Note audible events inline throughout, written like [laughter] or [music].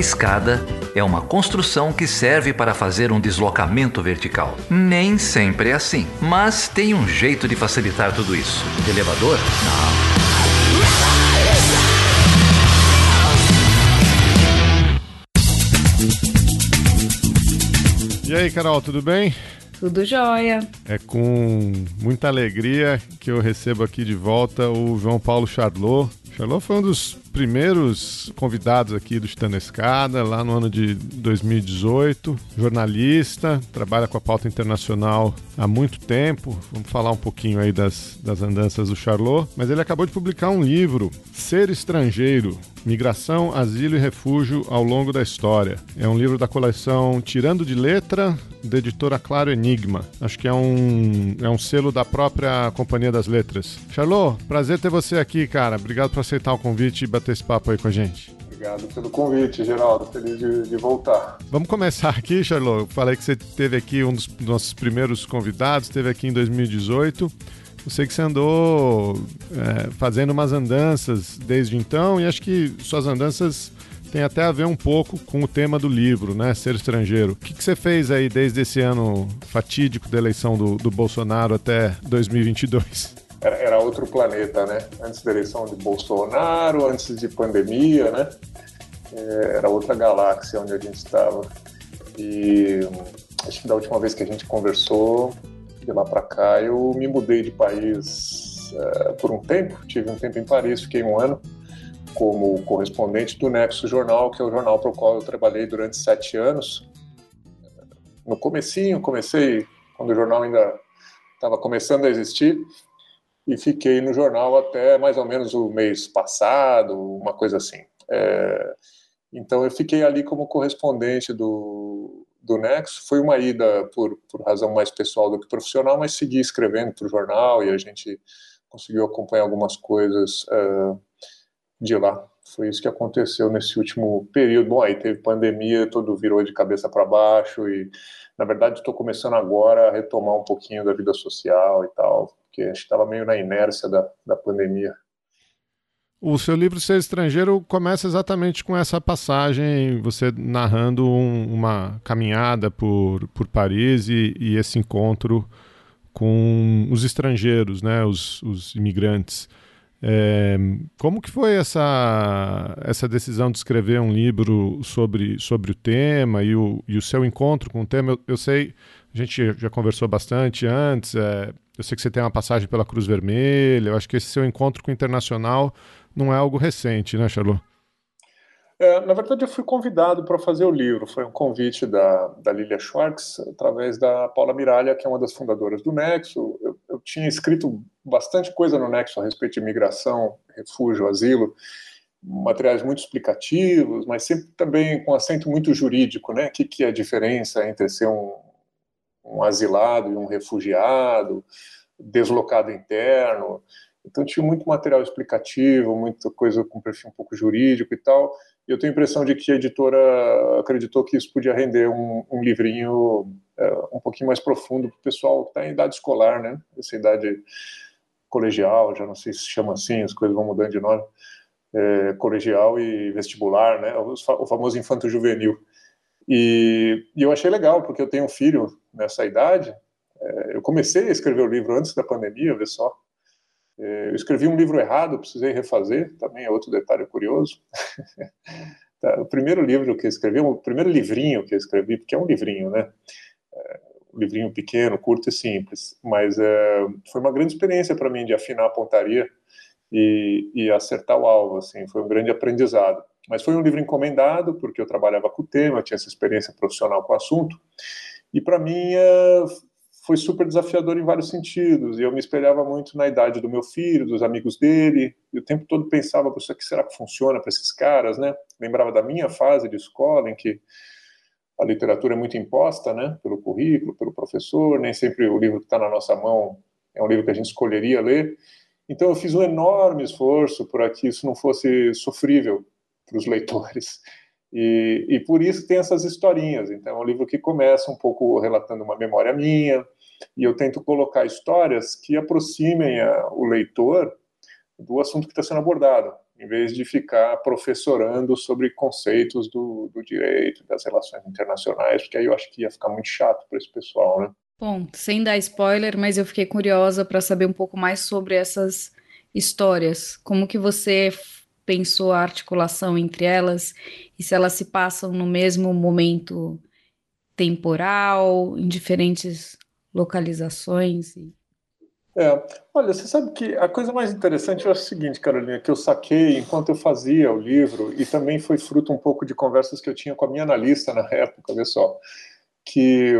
escada é uma construção que serve para fazer um deslocamento vertical. Nem sempre é assim, mas tem um jeito de facilitar tudo isso. Elevador? Não. E aí, Carol, tudo bem? Tudo jóia. É com muita alegria que eu recebo aqui de volta o João Paulo Charlot. Charlot foi um dos primeiros convidados aqui do Chutando Escada, lá no ano de 2018. Jornalista, trabalha com a pauta internacional há muito tempo. Vamos falar um pouquinho aí das, das andanças do Charlot. Mas ele acabou de publicar um livro, Ser Estrangeiro, Migração, Asilo e Refúgio ao longo da história. É um livro da coleção Tirando de Letra, da editora Claro Enigma. Acho que é um, é um selo da própria Companhia das Letras. Charlot, prazer ter você aqui, cara. Obrigado por aceitar o convite e bater esse papo aí com a gente. Obrigado pelo convite, Geraldo. Feliz de, de voltar. Vamos começar aqui, Charlot. Eu falei que você teve aqui um dos nossos primeiros convidados, esteve aqui em 2018. Eu sei que você andou é, fazendo umas andanças desde então e acho que suas andanças têm até a ver um pouco com o tema do livro, né? Ser estrangeiro. O que, que você fez aí desde esse ano fatídico da eleição do, do Bolsonaro até 2022? Era, era, outro planeta, né? Antes da eleição de Bolsonaro, antes de pandemia, né? É, era outra galáxia onde a gente estava. E acho que da última vez que a gente conversou, de lá para cá, eu me mudei de país uh, por um tempo. Tive um tempo em Paris, fiquei um ano como correspondente do Nexo Jornal, que é o jornal para o qual eu trabalhei durante sete anos. No comecinho, comecei quando o jornal ainda estava começando a existir e fiquei no jornal até mais ou menos o mês passado, uma coisa assim. É, então eu fiquei ali como correspondente do, do Nexo. Foi uma ida por, por razão mais pessoal do que profissional, mas segui escrevendo para o jornal e a gente conseguiu acompanhar algumas coisas uh, de lá. Foi isso que aconteceu nesse último período. Bom, aí teve pandemia, tudo virou de cabeça para baixo e, na verdade, estou começando agora a retomar um pouquinho da vida social e tal, porque a gente estava meio na inércia da, da pandemia. O seu livro Ser Estrangeiro começa exatamente com essa passagem, você narrando um, uma caminhada por, por Paris e, e, esse encontro com os estrangeiros, né, os, os imigrantes. É, como que foi essa, essa decisão de escrever um livro sobre, sobre o tema e o, e o seu encontro com o tema? Eu, eu sei, a gente já conversou bastante antes, é, eu sei que você tem uma passagem pela Cruz Vermelha, eu acho que esse seu encontro com o internacional não é algo recente, né, Charlot? É, na verdade, eu fui convidado para fazer o livro. Foi um convite da, da Lilia Schwartz, através da Paula Miralha, que é uma das fundadoras do Nexo. Eu, eu tinha escrito bastante coisa no Nexo a respeito de imigração, refúgio, asilo, materiais muito explicativos, mas sempre também com acento muito jurídico, né? O que, que é a diferença entre ser um, um asilado e um refugiado, deslocado interno. Então tinha muito material explicativo, muita coisa com perfil um pouco jurídico e tal. E eu tenho a impressão de que a editora acreditou que isso podia render um, um livrinho é, um pouquinho mais profundo para o pessoal que está em idade escolar, né? Essa idade colegial, já não sei se chama assim, as coisas vão mudando de nome. É, colegial e vestibular, né? O famoso infanto juvenil. E, e, eu achei legal, porque eu tenho um filho nessa idade. É, eu comecei a escrever o livro antes da pandemia, vê só. É, eu escrevi um livro errado, precisei refazer, também é outro detalhe curioso. [laughs] Tá, o primeiro livro que eu escrevi, o primeiro livrinho que eu escrevi, porque é um livrinho, né? É, um livrinho pequeno, curto e simples, mas é, foi uma grande experiência para mim de afinar a pontaria e, e, acertar o alvo, assim, foi um grande aprendizado. Mas foi um livro encomendado, porque eu trabalhava com o tema, tinha essa experiência profissional com o assunto, e para mim é, foi super desafiador em vários sentidos. E eu me espelhava muito na idade do meu filho, dos amigos dele, e o tempo todo pensava, isso aqui será que funciona para esses caras, né? Lembrava da minha fase de escola, em que a literatura é muito imposta, né? Pelo currículo, pelo professor, nem sempre o livro que está na nossa mão é um livro que a gente escolheria ler. Então eu fiz um enorme esforço para que isso não fosse sofrível para os leitores. E, e, por isso tem essas historinhas. Então, é um livro que começa um pouco relatando uma memória minha, e eu tento colocar histórias que aproximem a, o leitor do assunto que está sendo abordado, em vez de ficar professorando sobre conceitos do, do direito, das relações internacionais, porque aí eu acho que ia ficar muito chato para esse pessoal, né? Bom, sem dar spoiler, mas eu fiquei curiosa para saber um pouco mais sobre essas histórias. Como que você pensou a articulação entre elas e se elas se passam no mesmo momento temporal, em diferentes localizações? É, olha, você sabe que a coisa mais interessante é o seguinte, Carolina, que eu saquei enquanto eu fazia o livro e também foi fruto um pouco de conversas que eu tinha com a minha analista na época, vê só, que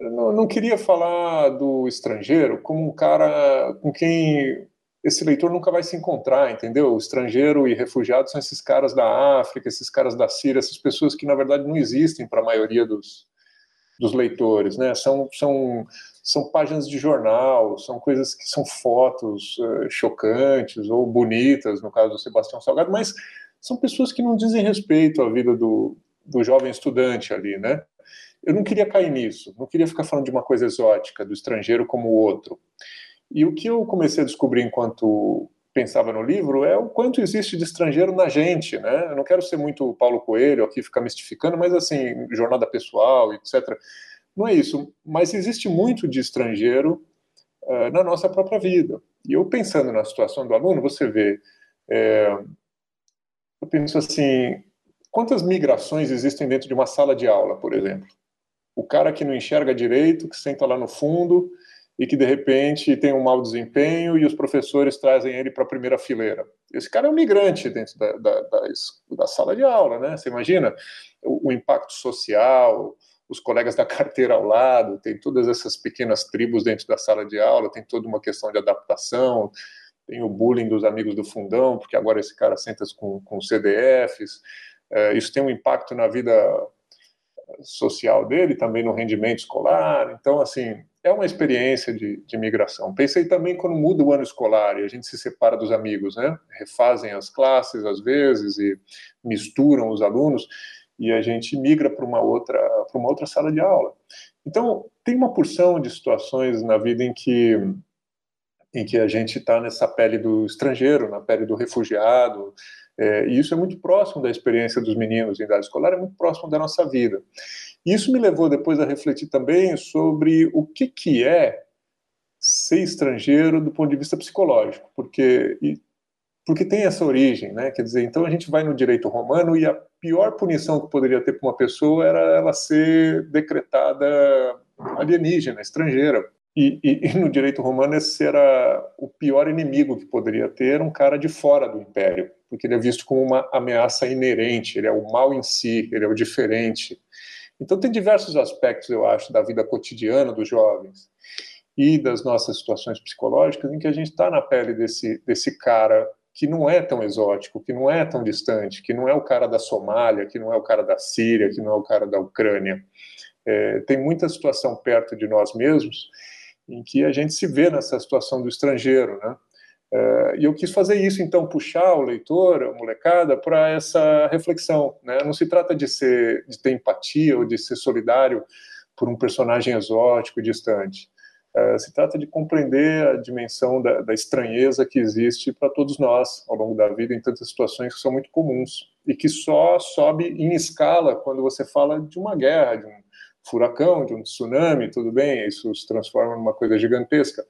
eu não queria falar do estrangeiro como um cara com quem esse leitor nunca vai se encontrar, entendeu? O estrangeiro e refugiado são esses caras da África, esses caras da Síria, essas pessoas que na verdade não existem para a maioria dos, dos leitores, né? São, são, são páginas de jornal, são coisas que são fotos uh, chocantes ou bonitas, no caso do Sebastião Salgado, mas são pessoas que não dizem respeito à vida do, do jovem estudante ali, né? Eu não queria cair nisso, não queria ficar falando de uma coisa exótica, do estrangeiro como o outro. E o que eu comecei a descobrir enquanto pensava no livro é o quanto existe de estrangeiro na gente, né? Eu não quero ser muito Paulo Coelho aqui ficar mistificando, mas assim, jornada pessoal, etc. Não é isso, mas existe muito de estrangeiro uh, na nossa própria vida. E eu pensando na situação do aluno, você vê, é, eu penso assim, quantas migrações existem dentro de uma sala de aula, por exemplo? O cara que não enxerga direito, que senta lá no fundo e que de repente tem um mau desempenho e os professores trazem ele para a primeira fileira. Esse cara é um migrante dentro da, da, da, da sala de aula, né? Você imagina o, o, impacto social, os colegas da [laughs] carteira ao lado, tem todas essas pequenas tribos dentro da sala de aula, tem toda uma questão de adaptação, tem o bullying dos amigos do fundão, porque agora esse cara senta com, com CDFs, é, isso tem um impacto na vida social dele, também no rendimento escolar. Então, assim, é uma experiência de, de migração. Pensei também quando muda o ano escolar e a gente se separa dos amigos, né? Refazem as classes às vezes e misturam os alunos e a gente migra para uma outra para uma outra sala de aula. Então tem uma porção de situações na vida em que em que a gente está nessa pele do estrangeiro, na pele do refugiado, é, e isso é muito próximo da experiência dos meninos em idade escolar, é muito próximo da nossa vida. Isso me levou depois a refletir também sobre o que, que é ser estrangeiro do ponto de vista psicológico, porque, porque tem essa origem, né? Quer dizer, então a gente vai no direito romano e a pior punição que poderia ter para uma pessoa era ela ser decretada alienígena, estrangeira. E, e, e, no direito romano esse era o pior inimigo que poderia ter um cara de fora do império, porque ele é visto como uma ameaça inerente, ele é o mal em si, ele é o diferente. Então, tem diversos aspectos, eu acho, da vida cotidiana dos jovens e das nossas situações psicológicas em que a gente está na pele desse, desse cara que não é tão exótico, que não é tão distante, que não é o cara da Somália, que não é o cara da Síria, que não é o cara da Ucrânia. É, tem muita situação perto de nós mesmos em que a gente se vê nessa situação do estrangeiro, né? Uh, e eu quis fazer isso, então, puxar o leitor, a molecada, para essa reflexão. Né? Não se trata de, ser, de ter empatia ou de ser solidário por um personagem exótico, distante. Uh, se trata de compreender a dimensão da, da estranheza que existe para todos nós ao longo da vida em tantas situações que são muito comuns e que só sobe em escala quando você fala de uma guerra, de um furacão, de um tsunami, tudo bem, isso se transforma numa coisa gigantesca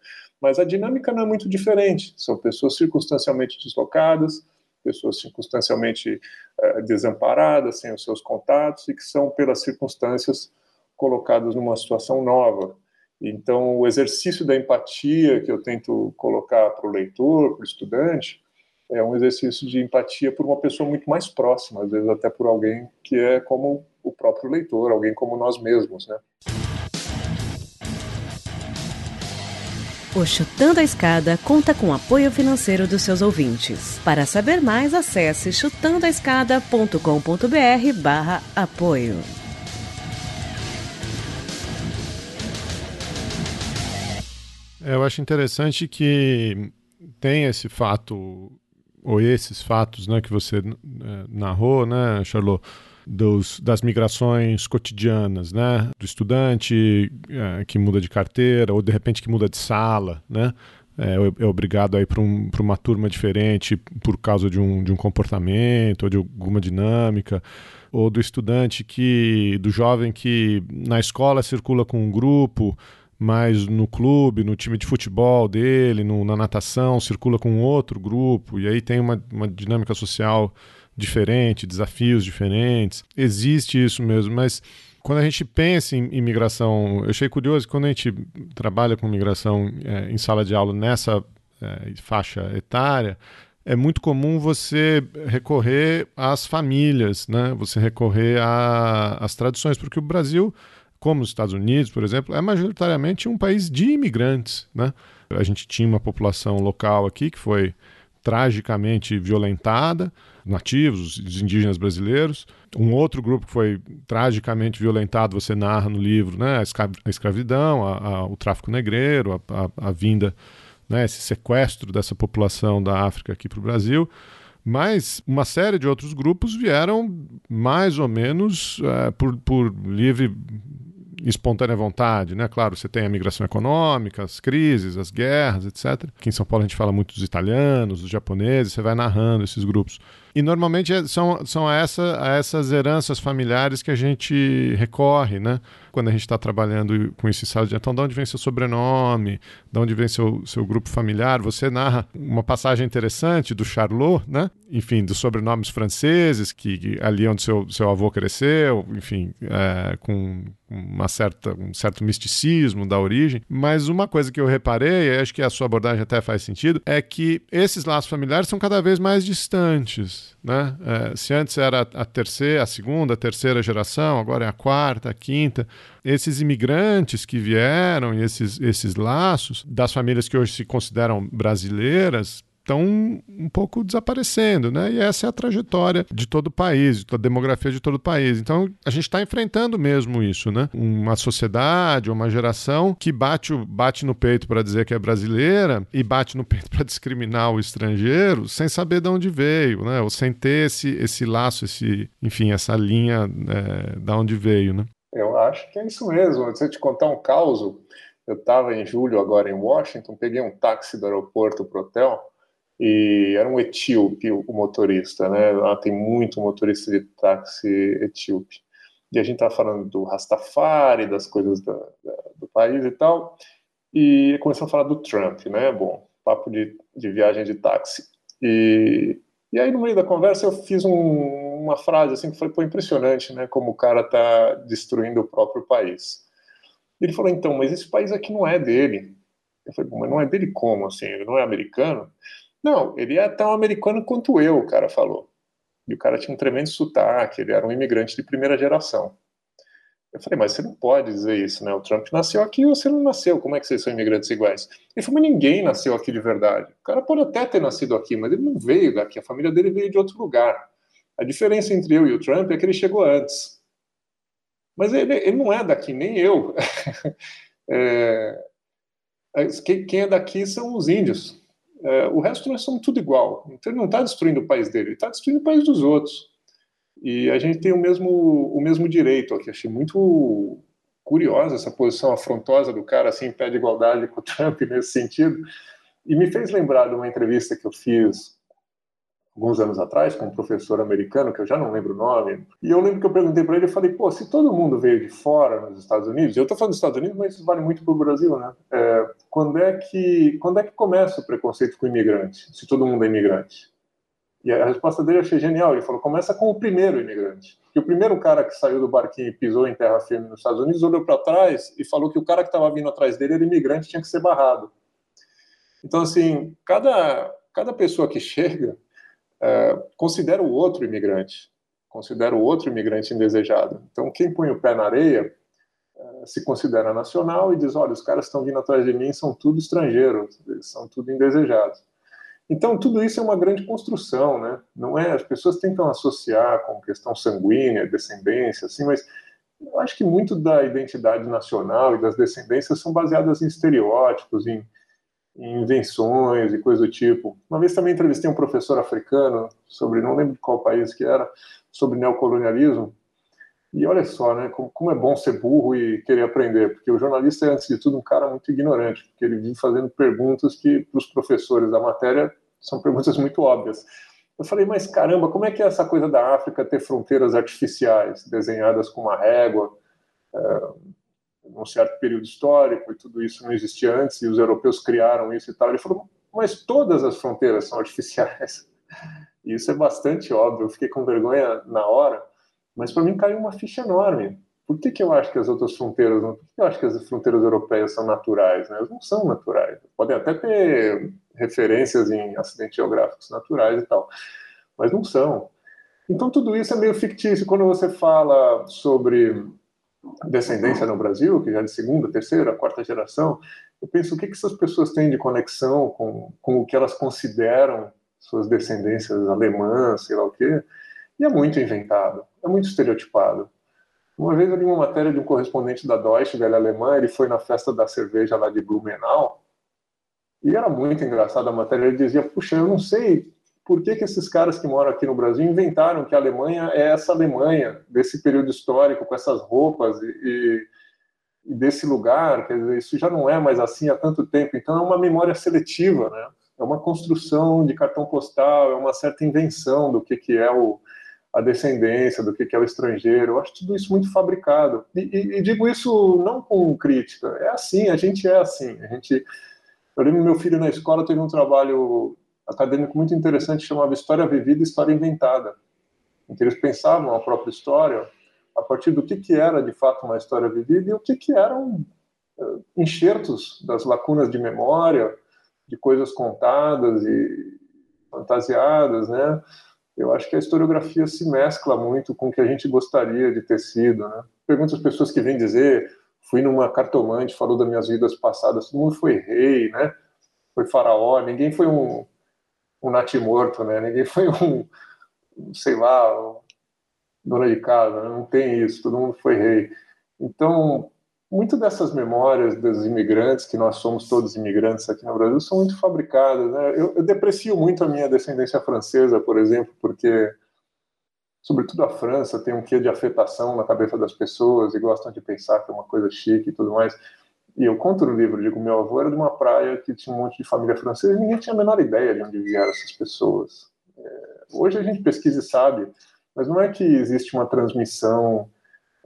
mas a dinâmica não é muito diferente. São pessoas circunstancialmente deslocadas, pessoas circunstancialmente uh, desamparadas, sem os seus contatos e que são, pelas circunstâncias, colocadas numa situação nova. Então, o exercício da empatia que eu tento colocar para o leitor, para o estudante, é um exercício de empatia por uma pessoa muito mais próxima, às vezes até por alguém que é como o próprio leitor, alguém como nós mesmos, né? O Chutando a Escada conta com apoio financeiro dos seus ouvintes. Para saber mais, acesse chutandoaescada.com.br barra apoio. É, eu acho interessante que tem esse fato, ou esses fatos né, que você é, narrou, né, Charlot? Dos, das migrações cotidianas, né? Do estudante é, que muda de carteira ou de repente que muda de sala, né? é, é obrigado a ir para um, uma turma diferente por causa de um, de um comportamento ou de alguma dinâmica, ou do estudante que, do jovem que na escola circula com um grupo, mas no clube, no time de futebol dele, no, na natação, circula com outro grupo, e aí tem uma, uma dinâmica social diferente, desafios diferentes. Existe isso mesmo, mas quando a gente pensa em imigração, eu achei curioso que quando a gente trabalha com migração é, em sala de aula nessa é, faixa etária, é muito comum você recorrer às famílias, né? você recorrer às tradições, porque o Brasil, como os Estados Unidos, por exemplo, é majoritariamente um país de imigrantes. Né? A gente tinha uma população local aqui que foi tragicamente violentada, nativos, os indígenas brasileiros. Um outro grupo que foi tragicamente violentado, você narra no livro, né? a escravidão, a, a, o tráfico negreiro, a, a vinda, né? esse sequestro dessa população da África aqui para o Brasil. Mas uma série de outros grupos vieram mais ou menos é, por, por livre espontânea vontade, né? Claro, você tem a migração econômica, as crises, as guerras, etc. Aqui em São Paulo a gente fala muito dos italianos, dos japoneses, você vai narrando esses grupos. E normalmente é, são, são essa, essas heranças familiares que a gente recorre, né? Quando a gente está trabalhando com esse de então, de onde vem seu sobrenome, de onde vem seu, seu grupo familiar. Você narra uma passagem interessante do Charlot, né? Enfim, dos sobrenomes franceses, que, que ali onde seu, seu avô cresceu, enfim, é, com uma certa, um certo misticismo da origem. Mas uma coisa que eu reparei, e acho que a sua abordagem até faz sentido, é que esses laços familiares são cada vez mais distantes. Né? É, se antes era a terceira, a segunda, a terceira geração, agora é a quarta, a quinta. Esses imigrantes que vieram e esses, esses laços das famílias que hoje se consideram brasileiras estão um pouco desaparecendo, né? E essa é a trajetória de todo o país, da demografia de todo o país. Então, a gente está enfrentando mesmo isso, né? Uma sociedade, uma geração que bate, bate no peito para dizer que é brasileira e bate no peito [laughs] para discriminar o estrangeiro sem saber de onde veio, né? Ou sem ter esse, esse laço, esse, enfim, essa linha é, da onde veio, né? Eu acho que é isso mesmo. Deixa eu te contar um caos. Eu estava em julho agora em Washington, peguei um táxi do aeroporto para o hotel e era um etíope o motorista, né? Lá tem muito motorista de táxi etíope. E a gente estava falando do Rastafari, das coisas da, da, do país e tal, e começou a falar do Trump, né? Bom, papo de, de viagem de táxi. E, e aí, no meio da conversa, eu fiz um, uma frase assim que foi pô, impressionante, né? Como o cara tá destruindo o próprio país. Ele falou, então, mas esse país aqui não é dele. Eu falei, mas não é dele como, assim? Ele não é americano? Não, ele é tão americano quanto eu, o cara falou. E o cara tinha um tremendo sotaque, ele era um imigrante de primeira geração. Eu falei, mas você não pode dizer isso, né? O Trump nasceu aqui e você não nasceu. Como é que vocês são imigrantes iguais? Ele falou, mas ninguém nasceu aqui de verdade. O cara pode até ter nascido aqui, mas ele não veio daqui. A família dele veio de outro lugar. A diferença entre eu e o Trump é que ele chegou antes. Mas ele, ele não é daqui, nem eu. [laughs] é, quem é daqui são os índios. É, o resto nós somos tudo igual. Então ele não está destruindo o país dele, ele está destruindo o país dos outros. E a gente tem o mesmo, o mesmo direito aqui. Achei muito curiosa essa posição afrontosa do cara, assim, pé de igualdade com o Trump nesse sentido. E me fez lembrar de uma entrevista que eu fiz alguns anos atrás com um professor americano, que eu já não lembro o nome, e eu lembro que eu perguntei para ele, eu falei, pô, se todo mundo veio de fora nos Estados Unidos, eu estou falando dos Estados Unidos, mas isso vale muito para o Brasil, né? É, quando, é que, quando é que começa o preconceito com o imigrante, se todo mundo é imigrante? E a resposta dele eu achei genial, ele falou, começa com o primeiro imigrante. Que o primeiro cara que saiu do barquinho e pisou em terra firme nos Estados Unidos olhou para trás e falou que o cara que estava vindo atrás dele era imigrante tinha que ser barrado. Então, assim, cada, cada pessoa que [laughs] chega é, considera o outro imigrante, considera o outro imigrante indesejado. Então, quem põe o pé na areia se considera nacional e diz: olha, os caras estão vindo atrás de mim são tudo estrangeiros, são tudo indesejados. Então, tudo isso é uma grande construção, né? Não é, as pessoas tentam associar com questão sanguínea, descendência, assim, mas eu acho que muito da identidade nacional e das descendências são baseadas em estereótipos, em, em invenções e coisa do tipo. Uma vez também entrevistei um professor africano sobre, não lembro de qual país que era, sobre neocolonialismo, E olha só, né, como, é bom ser burro e querer aprender, porque o jornalista é, antes de tudo, um cara muito ignorante, porque ele vive fazendo perguntas que, para os professores da matéria, são perguntas muito óbvias. Eu falei, mas caramba, como é que é essa coisa da África ter fronteiras artificiais, desenhadas com uma régua, é, num certo período histórico, e tudo isso não existia antes, e os europeus criaram isso e tal. Ele falou, mas todas as fronteiras são artificiais. [laughs] E isso é bastante óbvio, eu fiquei com vergonha na hora, mas para mim caiu uma ficha enorme. Por que, que eu acho que as outras fronteiras, por que eu acho que as fronteiras europeias são naturais? Né? Elas não são naturais. Podem até ter referências em acidentes geográficos naturais e tal, mas não são. Então tudo isso é meio fictício. Quando você fala sobre descendência no Brasil, que já é de segunda, terceira, quarta geração, eu penso o que, que essas pessoas têm de conexão com, com o que elas consideram suas descendências alemãs, sei lá o quê, e é muito inventado, é muito estereotipado. Uma vez eu li uma matéria de um correspondente da Deutsche Welle alemã, ele foi na festa da cerveja lá de Blumenau, e era muito engraçado a matéria. Ele dizia: Puxa, eu não sei por que, que esses caras que moram aqui no Brasil inventaram que a Alemanha é essa Alemanha, desse período histórico, com essas roupas e, e desse lugar. Quer dizer, isso já não é mais assim há tanto tempo. Então é uma memória seletiva, né? É uma construção de cartão postal, é uma certa invenção do que, que é o, a descendência, do que, é o estrangeiro. Eu acho tudo isso muito fabricado. E, e, e digo isso não com crítica. É assim, a gente é assim. A gente eu lembro meu filho na escola teve um trabalho acadêmico muito interessante chamado História Vivida e História Inventada, em que eles pensavam a própria história a partir do que, que era de fato uma história vivida e o que, que eram uh, enxertos das lacunas de memória, de coisas contadas e fantasiadas, né? Eu acho que a historiografia se mescla muito com o que a gente gostaria de ter sido, né? Pergunto às pessoas que vêm dizer fui numa cartomante, falou das minhas vidas passadas, todo mundo foi rei, né? Foi faraó, ninguém foi um, um natimorto, né? Ninguém foi um, sei lá, dona de casa, né? não tem isso, todo mundo foi rei. Então, muito dessas memórias dos imigrantes, que nós somos todos imigrantes aqui no Brasil, são muito fabricadas. Né? Eu, eu deprecio muito a minha descendência francesa, por exemplo, porque sobretudo a França, tem um quê de afetação na cabeça das pessoas e gostam de pensar que é uma coisa chique e tudo mais. E eu conto no livro, digo, meu avô era de uma praia que tinha um monte de família francesa e ninguém tinha a menor ideia de onde vieram essas pessoas. É, hoje a gente pesquisa e sabe, mas não é que existe uma transmissão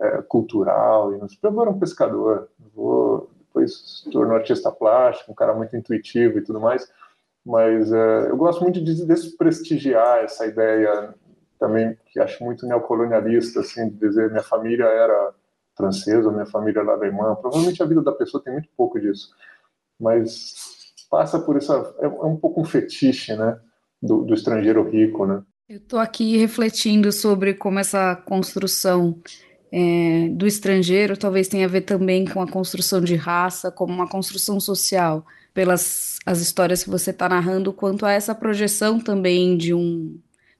é, cultural. E avô era um pescador, vou depois se tornou artista plástico, um cara muito intuitivo e tudo mais, mas é, eu gosto muito de desprestigiar essa ideia também que acho muito neocolonialista, assim, de dizer minha família era francesa, minha família era alemã. Provavelmente a vida da pessoa tem muito pouco disso, mas passa por isso, é, é um pouco um fetiche, né, do, do estrangeiro rico, né. Eu estou aqui refletindo sobre como essa construção é, do estrangeiro talvez tenha a ver também com a construção de raça, como uma construção social, pelas as histórias que você está narrando, quanto a essa projeção também de um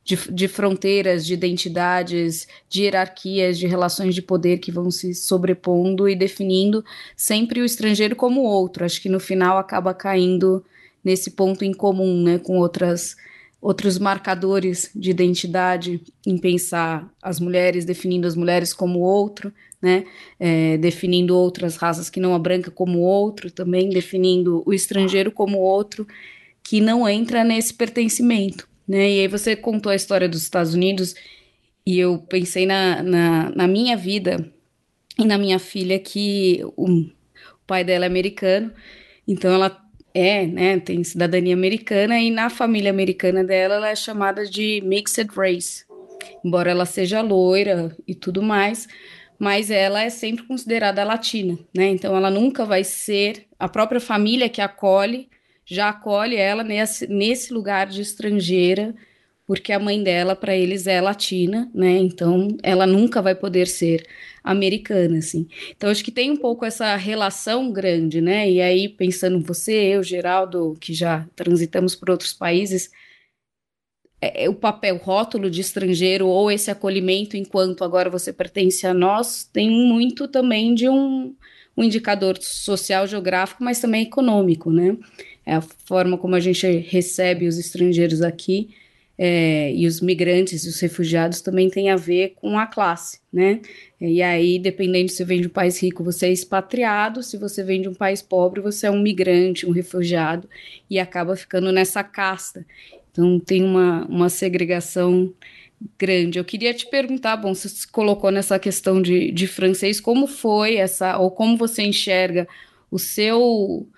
de, de fronteiras, de identidades, de hierarquias, de relações de poder que vão se sobrepondo e definindo sempre o estrangeiro como outro. Acho que no final acaba caindo nesse ponto em comum, né, com outras outros marcadores de identidade, em pensar as mulheres definindo as mulheres como outro, né, é, definindo outras raças que não a branca como outro, também definindo o estrangeiro como outro, que não entra nesse pertencimento né? E aí você contou a história dos Estados Unidos e eu pensei na, na, na minha vida e na minha filha que o, o pai dela é americano, então ela é, né, tem cidadania americana e na família americana dela ela é chamada de mixed race, embora ela seja loira e tudo mais, mas ela é sempre considerada latina, né? Então ela nunca vai ser a própria família que acolhe já acolhe ela nesse, nesse lugar de estrangeira, porque a mãe dela, para eles, é latina, né? Então, ela nunca vai poder ser americana, assim. Então, acho que tem um pouco essa relação grande, né? E aí, pensando você, eu, Geraldo, que já transitamos por outros países, é, é, o papel rótulo de estrangeiro ou esse acolhimento enquanto agora você pertence a nós tem muito também de um, um indicador social geográfico, mas também econômico, né? é a forma como a gente recebe os estrangeiros aqui é, e os migrantes, os refugiados também tem a ver com a classe, né? E aí, dependendo se vem de um país rico, você é expatriado, se você vem de um país pobre, você é um migrante, um refugiado, e acaba ficando nessa casta. Então, tem uma, uma segregação grande. Eu queria te perguntar, bom, você se colocou nessa questão de, de francês, como foi essa, ou como você enxerga o seu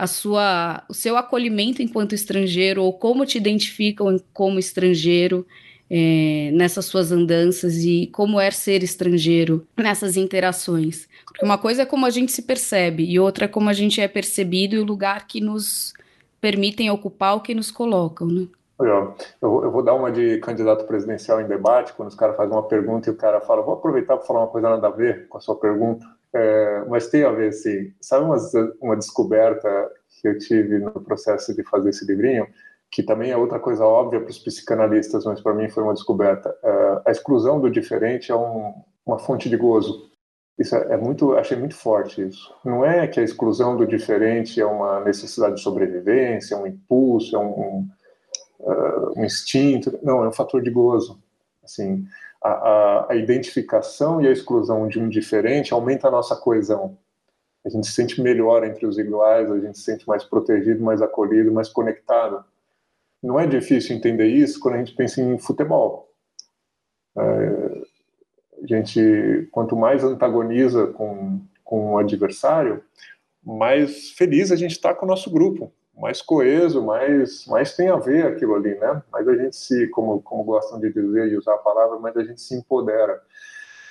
a sua, o seu acolhimento enquanto estrangeiro ou como te identificam como estrangeiro é, nessas suas andanças e como é ser estrangeiro nessas interações. Porque uma coisa é como a gente se percebe e outra é como a gente é percebido e o lugar que nos permitem ocupar o que nos colocam, né? Eu, eu vou dar uma de candidato presidencial em debate, quando os caras fazem uma pergunta e o cara fala, vou aproveitar para falar uma coisa nada a ver com a sua pergunta. É, mas tem a ver, sim. Sabe uma, uma descoberta que eu tive no processo de fazer esse livrinho, que também é outra coisa óbvia para os psicanalistas, mas para mim foi uma descoberta. É, a exclusão do diferente é um, uma fonte de gozo. Isso é, é muito, achei muito forte isso. Não é que a exclusão do diferente é uma necessidade de sobrevivência, um impulso, é um, um, uh, um instinto. Não, é um fator de gozo. Assim, a, a, identificação e a exclusão de um diferente aumenta a nossa coesão. A gente se sente melhor entre os iguais, a gente se sente mais protegido, mais acolhido, mais conectado. Não é difícil entender isso quando a gente pensa em futebol. É, a gente, quanto mais antagoniza com, com o adversário, mais feliz a gente está com o nosso grupo mais coeso, mais, mais tem a ver aquilo ali, né? Mas a gente se, como, como gostam de dizer e usar a palavra, mas a gente se empodera.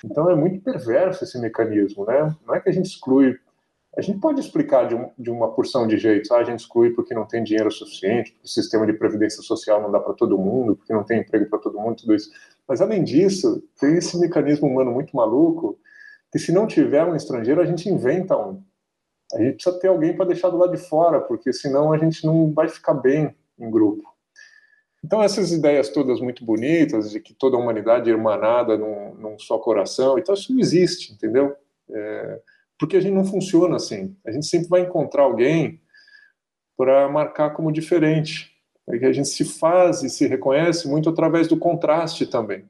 Então é muito perverso esse mecanismo, né? Não é que a gente exclui. A gente pode explicar de, um, de uma porção de jeitos. Ah, a gente exclui porque não tem dinheiro suficiente, porque o sistema de previdência social não dá para todo mundo, porque não tem emprego para todo mundo, tudo isso. Mas além disso, tem esse mecanismo humano muito maluco que se não tiver um estrangeiro, a gente inventa um. A gente precisa ter alguém para deixar do lado de fora, porque senão a gente não vai ficar bem em grupo. Então, essas ideias todas muito bonitas, de que toda a humanidade é irmanada num, num só coração, então isso não existe, entendeu? É, porque a gente não funciona assim. A gente sempre vai encontrar alguém para marcar como diferente. É que a gente se faz e se reconhece muito através do contraste também.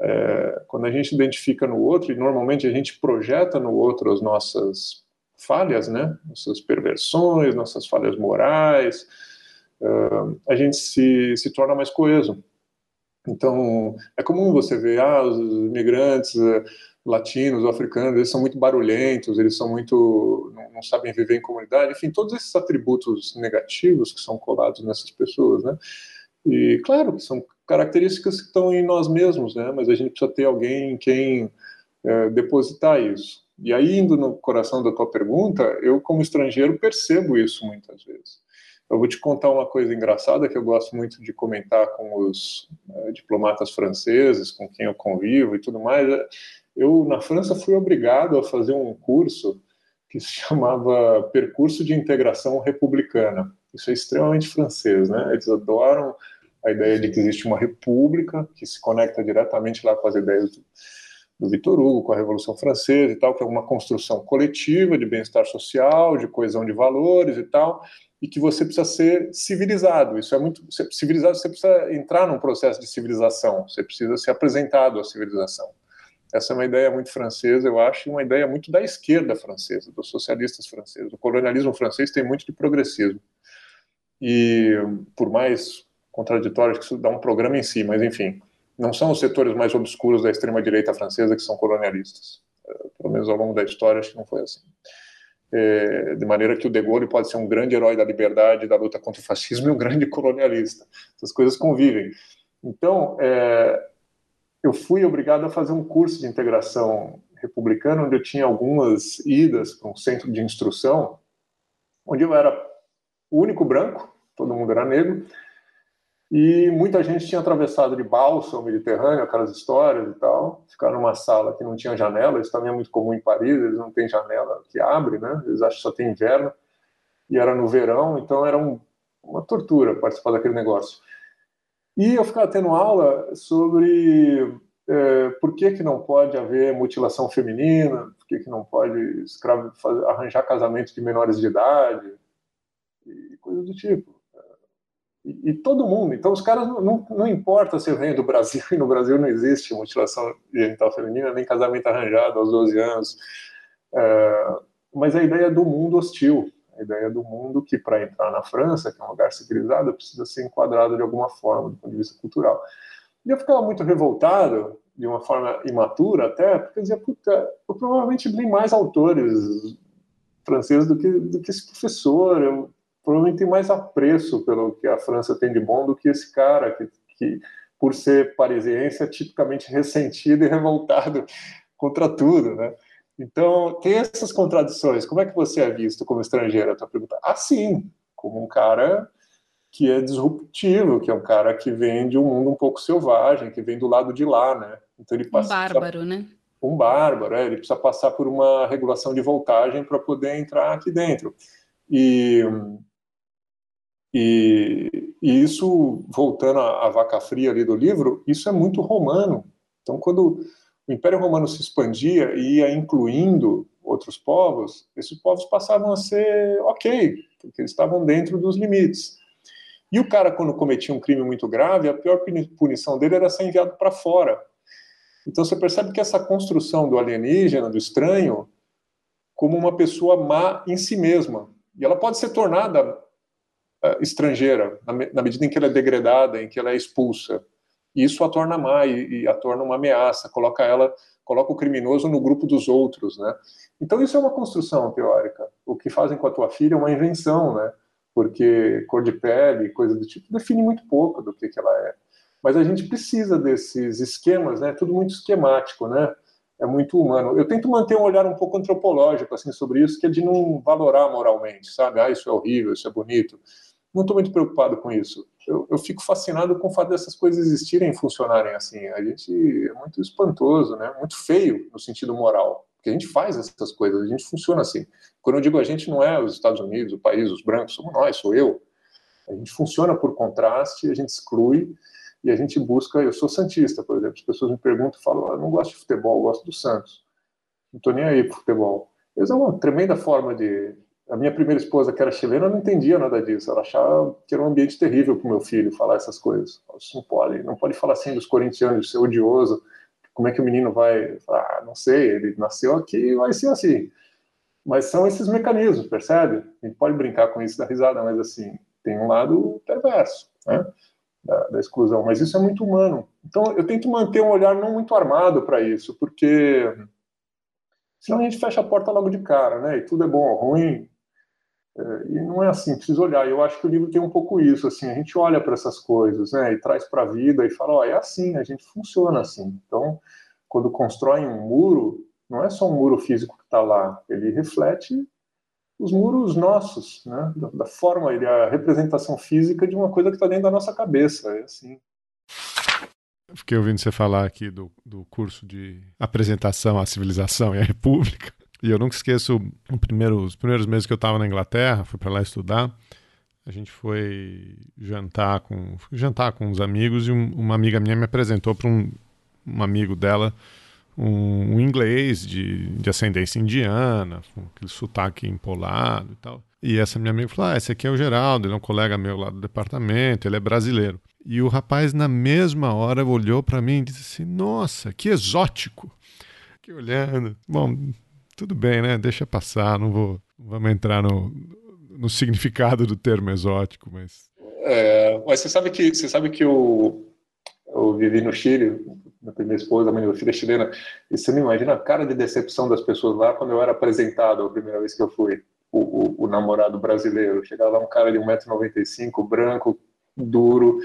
É, quando a gente identifica no outro, e normalmente a gente projeta no outro as nossas falhas, né? Nossas perversões, nossas falhas morais, uh, a gente se, se torna mais coeso. Então, é comum você ver, ah, os imigrantes uh, latinos africanos, eles são muito barulhentos, eles são muito, não, não, sabem viver em comunidade, enfim, todos esses atributos negativos que são colados nessas pessoas, né? E, claro, são características que estão em nós mesmos, né? Mas a gente precisa ter alguém em quem uh, depositar isso. E aí, indo no coração da tua pergunta, eu, como estrangeiro, percebo isso muitas vezes. Eu vou te contar uma coisa engraçada que eu gosto muito de comentar com os uh, diplomatas franceses, com quem eu convivo e tudo mais. Eu, na França, fui obrigado a fazer um curso que se chamava Percurso de Integração Republicana. Isso é extremamente francês, né? Eles adoram a ideia de que existe uma república que se conecta diretamente lá com as ideias do do Vitor Hugo, com a Revolução Francesa e tal, que é uma construção coletiva de bem-estar social, de coesão de valores e tal, e que você precisa ser civilizado. Isso é muito civilizado. Você precisa entrar num processo de civilização. Você precisa ser apresentado à civilização. Essa é uma ideia muito francesa, eu acho, uma ideia muito da esquerda francesa, dos socialistas franceses. O colonialismo francês tem muito de progressismo. E por mais contraditório que isso dá um programa em si, mas enfim, não são os setores mais obscuros da extrema-direita francesa que são colonialistas. É, pelo menos ao longo da história, acho que não foi assim. É, de maneira que o De Gaulle pode ser um grande herói da liberdade, da luta contra o fascismo e um grande colonialista. Essas coisas convivem. Então, é, eu fui obrigado a fazer um curso de integração republicana, onde eu tinha algumas idas para um centro de instrução, onde eu era o único branco, todo mundo era negro, e muita gente tinha atravessado de balsa o Mediterrâneo, aquelas histórias e tal, ficar numa sala que não tinha janela, isso também é muito comum em Paris, eles não têm janela que abre, né? Eles acham que só tem inverno, e era no verão, então era um, uma tortura participar daquele negócio. E eu ficava tendo aula sobre é, por que, que não pode haver mutilação feminina, por que, que não pode escravo, fazer, arranjar casamento de menores de idade, e coisas do tipo. E, todo mundo. Então, os caras não, não, não, importa se venho do Brasil, [laughs] e no Brasil não existe mutilação genital feminina, nem casamento arranjado aos 12 anos. É, mas a ideia do mundo hostil, a ideia do mundo que, para entrar na França, que é um lugar civilizado, precisa ser enquadrado de alguma forma, do ponto de vista cultural. E eu ficava muito revoltado, de uma forma imatura até, porque eu dizia, puta, eu provavelmente li mais autores franceses do que, do que esse professor, eu provavelmente tenho mais apreço pelo que a França tem de bom do que esse cara, que, que por ser parisiense, é tipicamente ressentido e revoltado [laughs] contra tudo, né? Então, tem essas contradições. Como é que você é visto como estrangeiro? A tua pergunta. Assim, como um cara que é disruptivo, que é um cara que vem de um mundo um pouco selvagem, que vem do lado de lá, né? Então ele passa, um bárbaro, né? Um bárbaro, é, ele precisa passar por uma regulação de voltagem para poder entrar aqui dentro. E, e, e, isso, voltando à, à vaca fria ali do livro, isso é muito romano. Então, quando o Império Romano se expandia e ia incluindo outros povos, esses povos passavam a ser ok, porque eles estavam dentro dos limites. E o cara, quando cometia um crime muito grave, a pior punição dele era ser enviado para fora. Então você percebe que essa construção do alienígena, do estranho, como uma pessoa má em si mesma. E ela pode ser tornada estrangeira, na, na, medida em que ela é degradada, em que ela é expulsa. E isso a torna má e, e a torna uma ameaça, coloca ela, coloca o criminoso no grupo dos outros, né? Então isso é uma construção teórica. O que fazem com a tua filha é uma invenção, né? Porque cor de pele, coisa do tipo, define muito pouco do que, que ela é. Mas a gente precisa desses esquemas, né? Tudo muito esquemático, né? É muito humano. Eu tento manter um olhar um pouco antropológico assim sobre isso, que é de não valorar moralmente, sabe? Ah, isso é horrível, isso é bonito. Não estou muito preocupado com isso eu, eu, fico fascinado com o fato dessas coisas existirem e funcionarem assim. A gente é muito espantoso, né? Muito feio no sentido moral, porque a gente faz essas coisas, a gente funciona assim. Quando eu digo a gente, não é os Estados Unidos, o país, os brancos, somos nós, sou eu. A gente funciona por contraste, a gente exclui e a gente busca. Eu sou santista, por exemplo. As pessoas me perguntam, falam, eu não gosto de futebol, eu gosto do Santos. Não estou nem aí para futebol. Isso é uma tremenda forma de, a minha primeira esposa, que era chilena, não entendia nada disso. Ela achava que era um ambiente terrível para o meu filho falar essas coisas. Não pode, não pode falar assim dos corintianos, de ser odioso. Como é que o menino vai? Ah, não sei, ele nasceu aqui e vai ser assim. Mas são esses mecanismos, percebe? A gente pode brincar com isso da risada, mas assim, tem um lado perverso, né? Da, da exclusão. Mas isso é muito humano. Então, eu tento manter um olhar não muito armado para isso, porque senão a gente fecha a porta logo de cara, né? E tudo é bom ou ruim, e não é assim, precisa olhar. Eu acho que o livro tem um pouco isso, assim, a gente olha para essas coisas, né, e traz para a vida e fala, ó, é assim, a gente funciona assim. Então, quando constrói um muro, não é só um muro físico que está lá, ele reflete os muros nossos, né, da, da forma, ele é a representação física de uma coisa que está dentro da nossa cabeça, é assim. Fiquei ouvindo você falar aqui do, do curso de apresentação à civilização e à república. E eu nunca esqueço primeiro, os primeiros meses que eu estava na Inglaterra, fui para lá estudar. A gente foi jantar com jantar com uns amigos e um, uma amiga minha me apresentou para um, um amigo dela, um, um, inglês de, de ascendência indiana, com aquele sotaque empolado e tal. E essa minha amiga falou: Ah, esse aqui é o Geraldo, ele é um colega meu lá do departamento, ele é brasileiro. E o rapaz, na mesma hora, olhou para mim e disse assim: Nossa, que exótico! Fiquei olhando. Bom, tudo bem, né? Deixa passar, não vou. Vamos entrar no, no significado do termo exótico, mas. É, mas você sabe que você sabe que eu, eu vivi no Chile, minha primeira esposa, a filha é chilena, e você não imagina a cara de decepção das pessoas lá quando eu era apresentado a primeira vez que eu fui, o, o, o namorado brasileiro. Chegava lá um cara de 1,95m, branco, duro.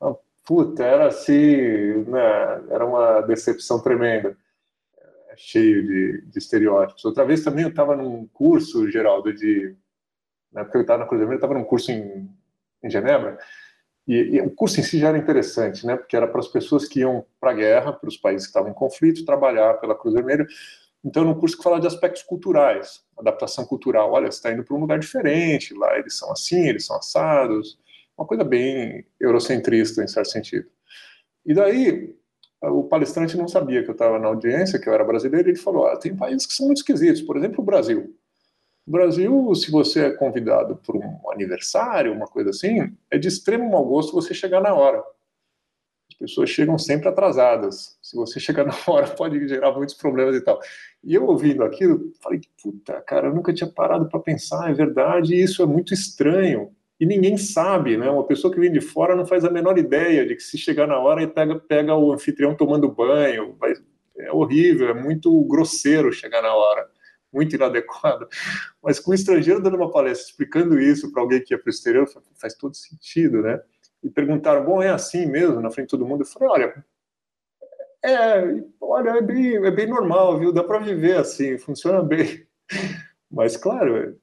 Ah, puta, era assim, né, era uma decepção tremenda. É cheio de, de estereótipos. Outra vez também eu estava num curso, Geraldo, de. Na época eu estava na Cruz Vermelha, estava num curso em, em Genebra, e, e, o curso em si já era interessante, né? Porque era para as pessoas que iam para a guerra, para os países que estavam em conflito, trabalhar pela Cruz Vermelha. Então, no curso que fala de aspectos culturais, adaptação cultural. Olha, você está indo para um lugar diferente, lá eles são assim, eles são assados. Uma coisa bem eurocentrista, em certo sentido. E daí, o palestrante não sabia que eu estava na audiência, que eu era brasileiro, e ele falou: ah, tem países que são muito esquisitos, por exemplo, o Brasil. No Brasil, se você é convidado por um aniversário, uma coisa assim, é de extremo mau gosto você chegar na hora. As pessoas chegam sempre atrasadas. Se você chegar [laughs] na hora, pode gerar muitos problemas e tal. E eu ouvindo aquilo, falei, puta, cara, eu nunca tinha parado para pensar, é verdade, isso é muito estranho. E ninguém sabe, né? Uma pessoa que vem de fora não faz a menor ideia de que se chegar na hora e pega, pega o anfitrião tomando banho. Vai, é horrível, é muito grosseiro chegar na hora muito inadequado. Mas com o estrangeiro dando uma palestra explicando isso para alguém que ia para o exterior, faz todo sentido, né? E perguntaram, bom, é assim mesmo, na frente de todo mundo? Eu falei, olha, é, olha, é bem, é bem normal, viu? Dá para viver assim, funciona bem. Mas, claro,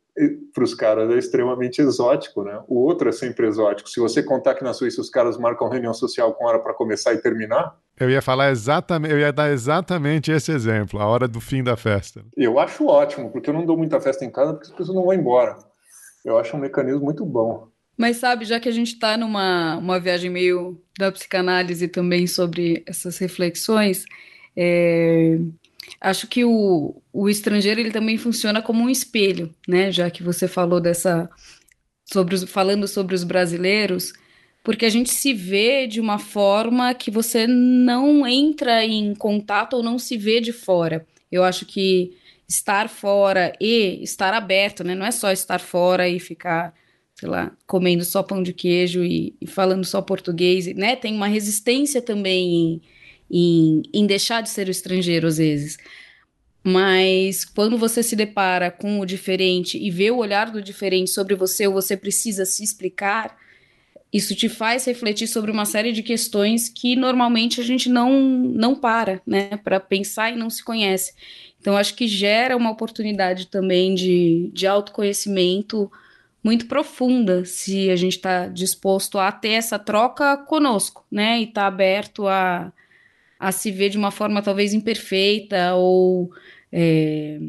para os caras é extremamente exótico, né? O outro é sempre exótico. Se você contar que na Suíça os caras marcam reunião social com hora para começar e terminar. Eu ia falar exatamente, eu ia dar exatamente esse exemplo, a hora do fim da festa. Eu acho ótimo, porque eu não dou muita festa em casa porque as pessoas não vão embora. Eu acho um mecanismo muito bom. Mas sabe, já que a gente está numa uma viagem meio da psicanálise também sobre essas reflexões, é, acho que o, o estrangeiro ele também funciona como um espelho, né? Já que você falou dessa sobre os, falando sobre os brasileiros, porque a gente se vê de uma forma que você não entra em contato ou não se vê de fora. Eu acho que estar fora e estar aberto, né? Não é só estar fora e ficar, sei lá, comendo só pão de queijo e, e falando só português, né? Tem uma resistência também em em, em deixar de ser o estrangeiro às vezes. Mas quando você se depara com o diferente e vê o olhar do diferente sobre você, ou você precisa se explicar, isso te faz refletir sobre uma série de questões que normalmente a gente não, não para, né, para pensar e não se conhece. Então, acho que gera uma oportunidade também de, de autoconhecimento muito profunda, se a gente está disposto a ter essa troca conosco, né, e está aberto a a se ver de uma forma talvez imperfeita ou é,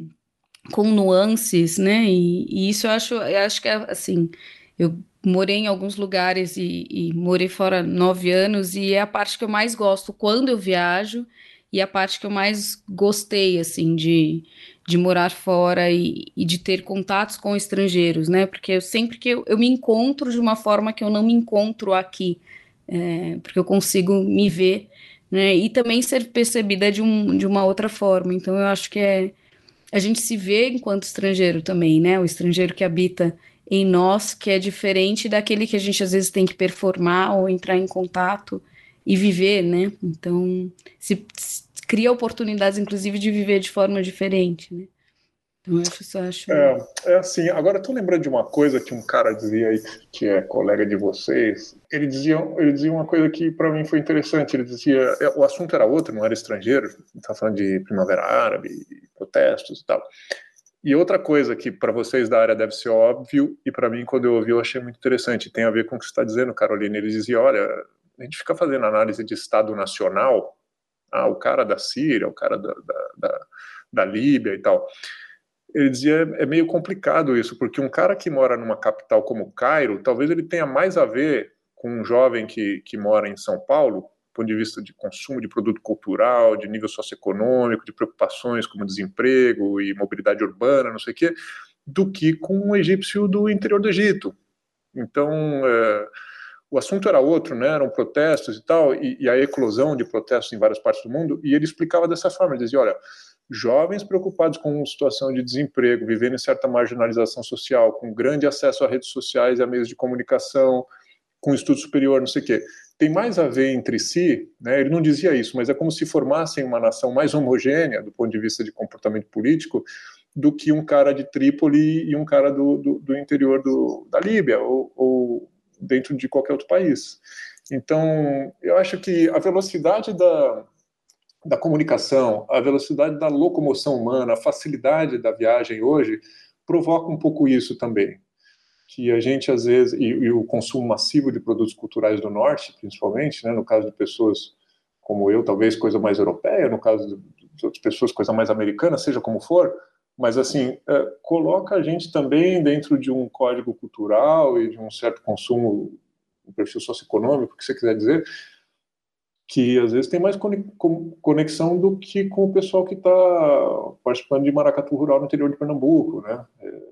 com nuances, né? E, e, isso eu acho, eu acho que é assim. Eu morei em alguns lugares e, e, morei fora nove anos e é a parte que eu mais gosto quando eu viajo e a parte que eu mais gostei assim de, de morar fora e, e de ter contatos com estrangeiros, né? Porque eu sempre que eu, eu me encontro de uma forma que eu não me encontro aqui, é, porque eu consigo me ver né? E também ser percebida de, um, de uma outra forma. Então, eu acho que é a gente se vê enquanto estrangeiro também, né? O estrangeiro que habita em nós, que é diferente daquele que a gente às vezes tem que performar ou entrar em contato e viver, né? Então, se, se cria oportunidades, inclusive, de viver de forma diferente, né? Eu acho. É, é assim, agora eu tô lembrando de uma coisa que um cara dizia aí, que é colega de vocês. Ele dizia, ele dizia uma coisa que para mim foi interessante. Ele dizia: é, o assunto era outro, não era estrangeiro, estava falando de Primavera Árabe, protestos e tal. E outra coisa que para vocês da área deve ser óbvio, e para mim, quando eu ouvi, eu achei muito interessante, tem a ver com o que você está dizendo, Carolina. Ele dizia: olha, a gente fica fazendo análise de Estado Nacional, ah, o cara da Síria, o cara da, da, da, da Líbia e tal ele dizia é meio complicado isso, porque um cara que mora numa capital como Cairo, talvez ele tenha mais a ver com um jovem que, que mora em São Paulo, do ponto de vista de consumo de produto cultural, de nível socioeconômico, de preocupações como desemprego e mobilidade urbana, não sei o quê, do que com um egípcio do interior do Egito. Então, é, o assunto era outro, né? eram protestos e tal, e, e a eclosão de protestos em várias partes do mundo, e ele explicava dessa forma, ele dizia, olha, jovens preocupados com situação de desemprego, vivendo em certa marginalização social, com grande acesso a redes sociais e a meios de comunicação, com estudo superior, não sei o quê, tem mais a ver entre si, né? ele não dizia isso, mas é como se formassem uma nação mais homogênea do ponto de vista de comportamento político do que um cara de Trípoli e um cara do, do, do interior do, da Líbia ou, ou dentro de qualquer outro país. Então, eu acho que a velocidade da, da comunicação, a velocidade da locomoção humana, a facilidade da viagem hoje provoca um pouco isso também. Que a gente, às vezes, e, e o consumo massivo de produtos culturais do norte, principalmente, né, no caso de pessoas como eu, talvez coisa mais europeia, no caso de outras pessoas, coisa mais americana, seja como for, mas assim, é, coloca a gente também dentro de um código cultural e de um certo consumo, um perfil socioeconômico, o que você quiser dizer, que às vezes tem mais conexão do que com o pessoal que está participando de maracatu rural no interior de Pernambuco, né? É,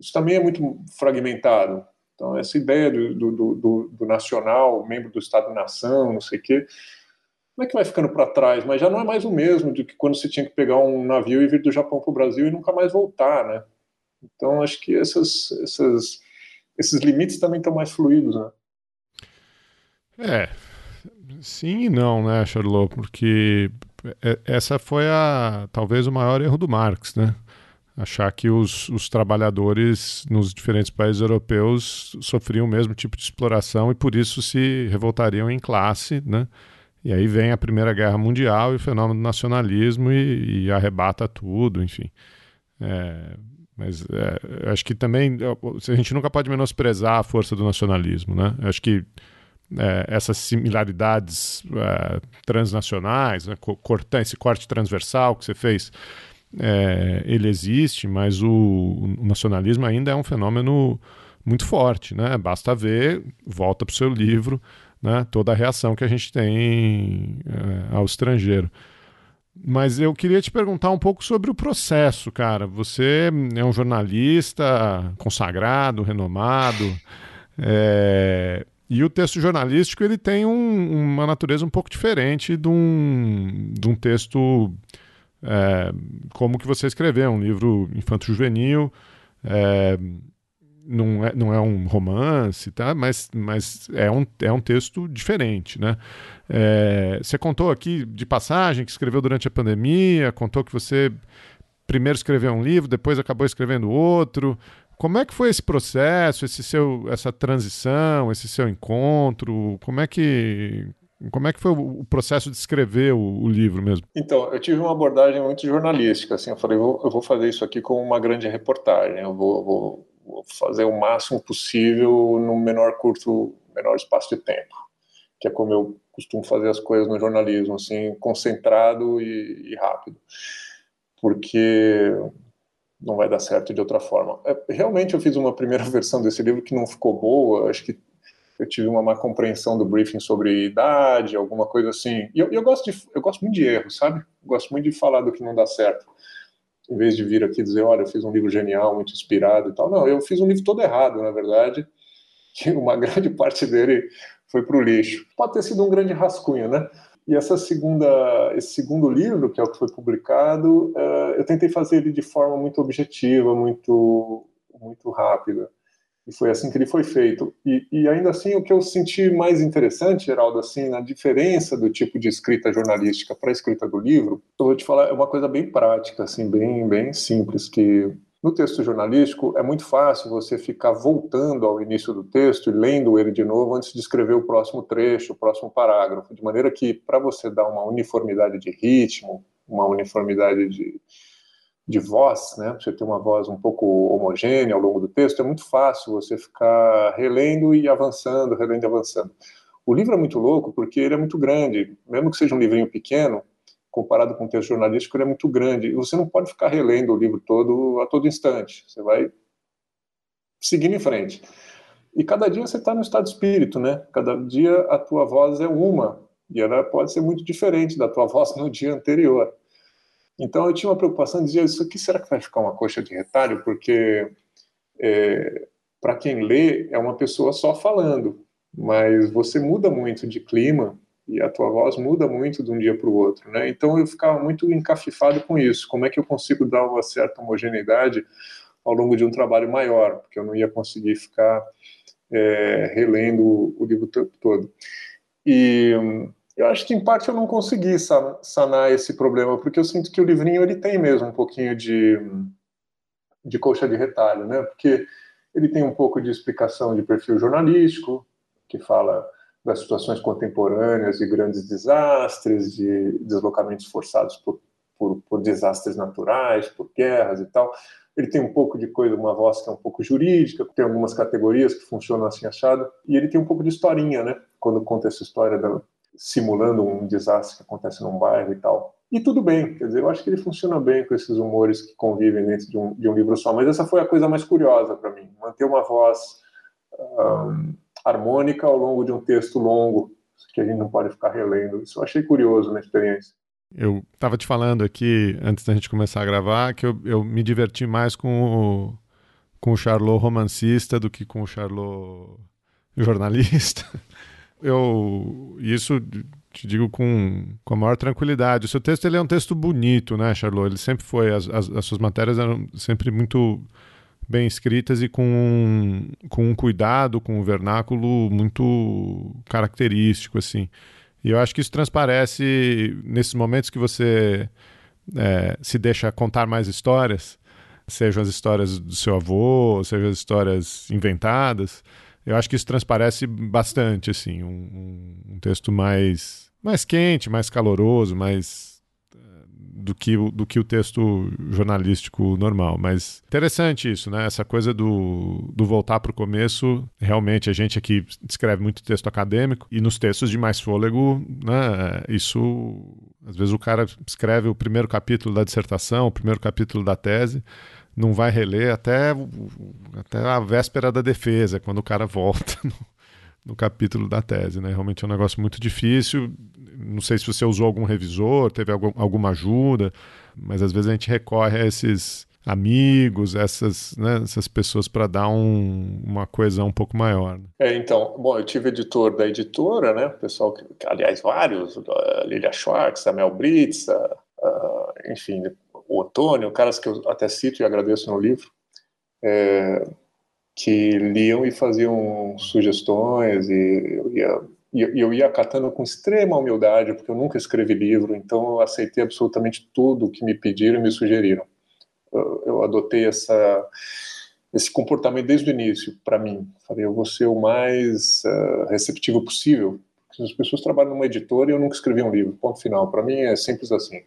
isso também é muito fragmentado. Então, essa ideia do, do, do, do nacional, membro do Estado-nação, não sei o quê, como é que vai ficando para trás? Mas já não é mais o mesmo do que quando você tinha que pegar um navio e vir do Japão para o Brasil e nunca mais voltar, né? Então, acho que essas, essas, esses limites também estão mais fluidos, né? É, sim e não, né, Charlot? Porque é, essa foi a talvez o maior erro do Marx, né? Achar que os, os trabalhadores nos diferentes países europeus sofriam o mesmo tipo de exploração e por isso se revoltariam em classe, né? E aí vem a Primeira Guerra Mundial e o fenômeno do nacionalismo e, e arrebata tudo, enfim. É, mas é, acho que também a gente nunca pode menosprezar a força do nacionalismo, né? Acho que é, essas similaridades é, transnacionais, né, cortar esse corte transversal que você fez, é, ele existe, mas o, o, nacionalismo ainda é um fenômeno muito forte, né? Basta ver, volta para o seu livro, né, toda a reação que a gente tem é, ao estrangeiro. Mas eu queria te perguntar um pouco sobre o processo, cara. Você é um jornalista consagrado, renomado, é, e o texto jornalístico ele tem um, uma natureza um pouco diferente de um, de um texto é, como que você escreveu, um livro infanto-juvenil, é, não, é, não é um romance, tá? mas, mas é, um, é um texto diferente. Né? É, você contou aqui de passagem que escreveu durante a pandemia, contou que você primeiro escreveu um livro, depois acabou escrevendo outro. Como é que foi esse processo, esse seu, essa transição, esse seu encontro? Como é que como é que foi o processo de escrever o, o livro mesmo? Então, eu tive uma abordagem muito jornalística. Assim, eu falei, vou, eu vou fazer isso aqui como uma grande reportagem. Eu vou, vou, vou, fazer o máximo possível no menor curto, menor espaço de tempo, que é como eu costumo fazer as coisas no jornalismo, assim, concentrado e, e rápido, porque não vai dar certo de outra forma. É, realmente eu fiz uma primeira [laughs] versão desse livro que não ficou boa, acho que eu tive uma má compreensão do briefing sobre idade, alguma coisa assim. E eu, eu, gosto, de, eu gosto muito de erro, sabe? Eu gosto muito de falar do que não dá certo. Em vez de vir aqui dizer, olha, eu fiz um livro genial, muito inspirado e tal. Não, eu fiz um livro todo errado, na verdade, [laughs] que uma grande [laughs] parte dele foi para o lixo. Pode ter sido um grande rascunho, né? E essa segunda, esse segundo livro, que é o que foi publicado, uh, eu tentei fazer ele de forma muito objetiva, muito, muito rápida. E foi assim que ele foi feito. E, e, ainda assim, o que eu senti mais interessante, Geraldo, assim, na diferença do tipo de escrita jornalística para a escrita do livro, eu vou te falar, é uma coisa bem prática, assim, bem, bem simples, que no texto jornalístico, é muito fácil você ficar voltando ao início do texto e lendo ele de novo antes de escrever o próximo trecho, o próximo parágrafo, de maneira que, para você dar uma uniformidade de ritmo, uma uniformidade de, de voz, né, você ter uma voz um pouco homogênea ao longo do texto, é muito fácil você ficar relendo e avançando, relendo e avançando. O livro é muito louco porque ele é muito grande, mesmo que seja um livrinho pequeno, comparado com o texto jornalístico, ele é muito grande. E você não pode ficar relendo o livro todo a todo instante. Você vai seguindo em frente. E cada dia você está no estado de espírito, né? Cada dia a tua voz é uma e ela pode ser muito diferente da tua [laughs] voz no dia anterior. Então eu tinha uma preocupação dizer isso aqui será que vai ficar uma coxa de retalho? Porque é, para quem lê é uma pessoa só falando, mas você muda muito de clima e a tua voz muda muito de um dia para o outro, né? Então eu ficava muito encafifado com isso. Como é que eu consigo dar uma certa homogeneidade ao longo de um trabalho maior? Porque eu não ia conseguir ficar é, relendo o livro todo. E eu acho que em parte eu não consegui sanar esse problema, porque eu sinto que o livrinho ele tem mesmo um pouquinho de de coxa de retalho, né? Porque ele tem um pouco de explicação de perfil jornalístico, que fala das situações contemporâneas de grandes desastres, de deslocamentos forçados por, por, por, desastres naturais, por guerras e tal. Ele tem um pouco de coisa, uma voz que é um pouco jurídica, tem algumas categorias que funcionam assim achado, e ele tem um pouco de historinha, né? Quando conta essa história da, simulando um desastre que acontece num bairro e tal. E tudo bem, quer dizer, eu acho que ele funciona bem com esses humores que convivem dentro de um, de um livro só. Mas essa foi a coisa mais curiosa para mim, manter uma voz um, harmônica ao longo de um texto longo, que a gente não pode ficar relendo. Isso eu achei curioso na experiência. Eu estava te falando aqui, antes da gente começar a gravar, que eu, eu me diverti mais com o, com o Charlot romancista do que com o Charlot jornalista. [laughs] Eu isso te digo com, com a maior tranquilidade. O seu texto ele é um texto bonito, né, Charlot? Ele sempre foi, as, as, as suas matérias eram sempre muito bem escritas e com com um cuidado, com um vernáculo muito característico, assim. E eu acho que isso transparece nesses momentos que você é, se deixa contar mais histórias, sejam as histórias do seu avô, sejam as histórias inventadas. Eu acho que isso transparece bastante, assim, um, um texto mais, mais quente, mais caloroso, mais do que, do que o texto jornalístico normal. Mas interessante isso, né? Essa coisa do, do voltar para o começo. Realmente, a gente aqui escreve muito texto acadêmico e nos textos de mais fôlego, né? Isso. Às vezes o cara escreve o primeiro capítulo da dissertação, o primeiro capítulo da tese, não vai reler até, até a véspera da defesa, quando o cara volta [laughs] no capítulo da tese, né? Realmente é um negócio muito difícil. Não sei se você usou algum revisor, teve algum, alguma ajuda, mas às vezes a gente recorre a esses amigos, essas, né, essas pessoas para dar um, uma coesão um pouco maior. Né? É, então, bom, eu tive editor da editora, né, pessoal, que, aliás, vários, a Lilia Schwartz, a Mel Brits, a, a, enfim, o Otônio, caras que eu até cito e agradeço no livro, é, que liam e faziam sugestões e eu ia, eu ia acatando com extrema humildade, porque eu nunca escrevi livro, então eu aceitei absolutamente tudo que me pediram e me sugeriram. Eu, eu adotei essa, esse comportamento desde o início, para mim. Falei, eu vou ser o mais uh, receptivo possível, porque as pessoas trabalham numa editora e eu nunca escrevi um livro, ponto final. Para mim é simples assim.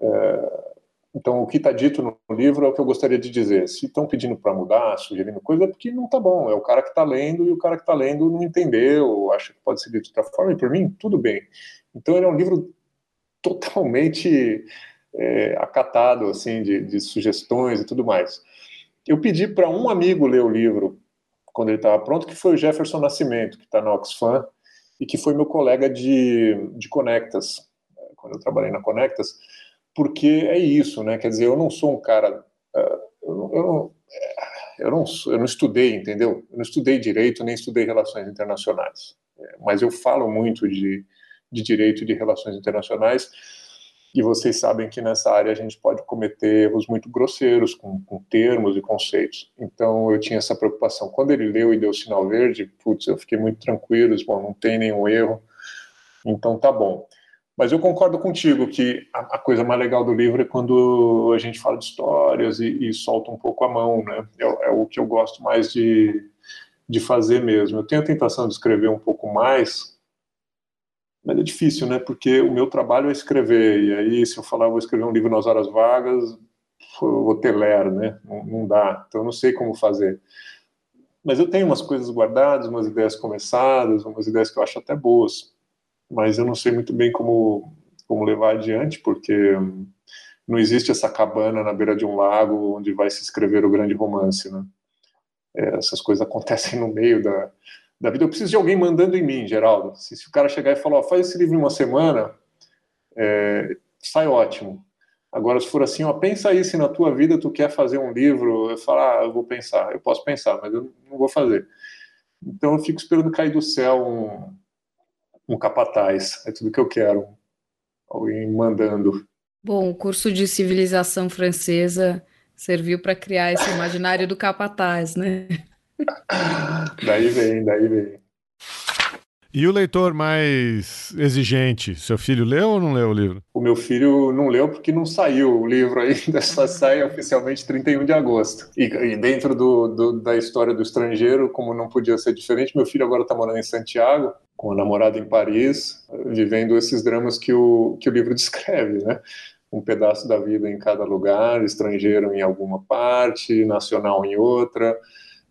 Uh, então, o que está dito no livro é o que eu gostaria de dizer. Se estão pedindo para mudar, sugerindo coisa, é porque não está bom. É o cara que está lendo e o cara que está lendo não entendeu, acha que pode ser de outra forma, e por mim, tudo bem. Então, ele é um livro totalmente é, acatado, assim, de, de sugestões e tudo mais. Eu pedi para um amigo ler o livro quando ele estava pronto, que foi o Jefferson Nascimento, que está na Oxfam, e que foi meu colega de, de Conectas, quando eu trabalhei na Conectas porque é isso, né? Quer dizer, eu não sou um cara. Uh, eu, não, eu, não, eu, não, eu não estudei, entendeu? Eu não estudei direito nem estudei relações internacionais. É, mas eu falo muito de, de direito de relações internacionais. E vocês sabem que nessa área a gente pode cometer erros muito grosseiros com, com termos e conceitos. Então eu tinha essa preocupação. Quando ele leu e deu sinal verde, putz, eu fiquei muito tranquilo, bom, não tem nenhum erro, então tá bom. Mas eu concordo contigo que a, a, coisa mais legal do livro é quando a gente fala de histórias e, e solta um pouco a mão, né? É, é, o que eu gosto mais de, de fazer mesmo. Eu tenho a tentação de escrever um pouco mais, mas é difícil, né? Porque o meu trabalho é escrever, e aí se eu falar vou escrever um livro nas horas vagas, vou ter ler, né? Não, não dá. Então eu não sei como fazer. Mas eu tenho umas coisas guardadas, umas ideias começadas, umas ideias que eu acho até boas mas eu não sei muito bem como, como levar adiante, porque não existe essa cabana na beira de um lago onde vai se escrever o grande romance, né? É, essas coisas acontecem no meio da, da vida. Eu preciso de alguém mandando em mim, Geraldo. Se, se o cara chegar e falar, oh, faz esse livro em uma semana, é, sai ótimo. Agora, se for assim, ó, pensa aí se na tua vida tu quer fazer um livro, eu falo, ah, eu vou pensar, eu posso pensar, mas eu não vou fazer. Então eu fico esperando cair do céu um, um capataz. É tudo que eu quero. Alguém mandando. Bom, o curso de civilização francesa serviu para criar esse imaginário do capataz, né? daí vem, daí vem. E o leitor mais exigente, seu filho leu ou não leu o livro? O meu filho não leu porque não saiu o livro ainda, [laughs] só sai oficialmente 31 de agosto. E, e dentro do, do, da história do estrangeiro, como não podia ser diferente, meu filho agora está morando em Santiago, com a namorada em Paris, vivendo esses dramas que o, que o livro [laughs] descreve, né? Um pedaço da vida em cada lugar, estrangeiro em alguma parte, nacional em outra.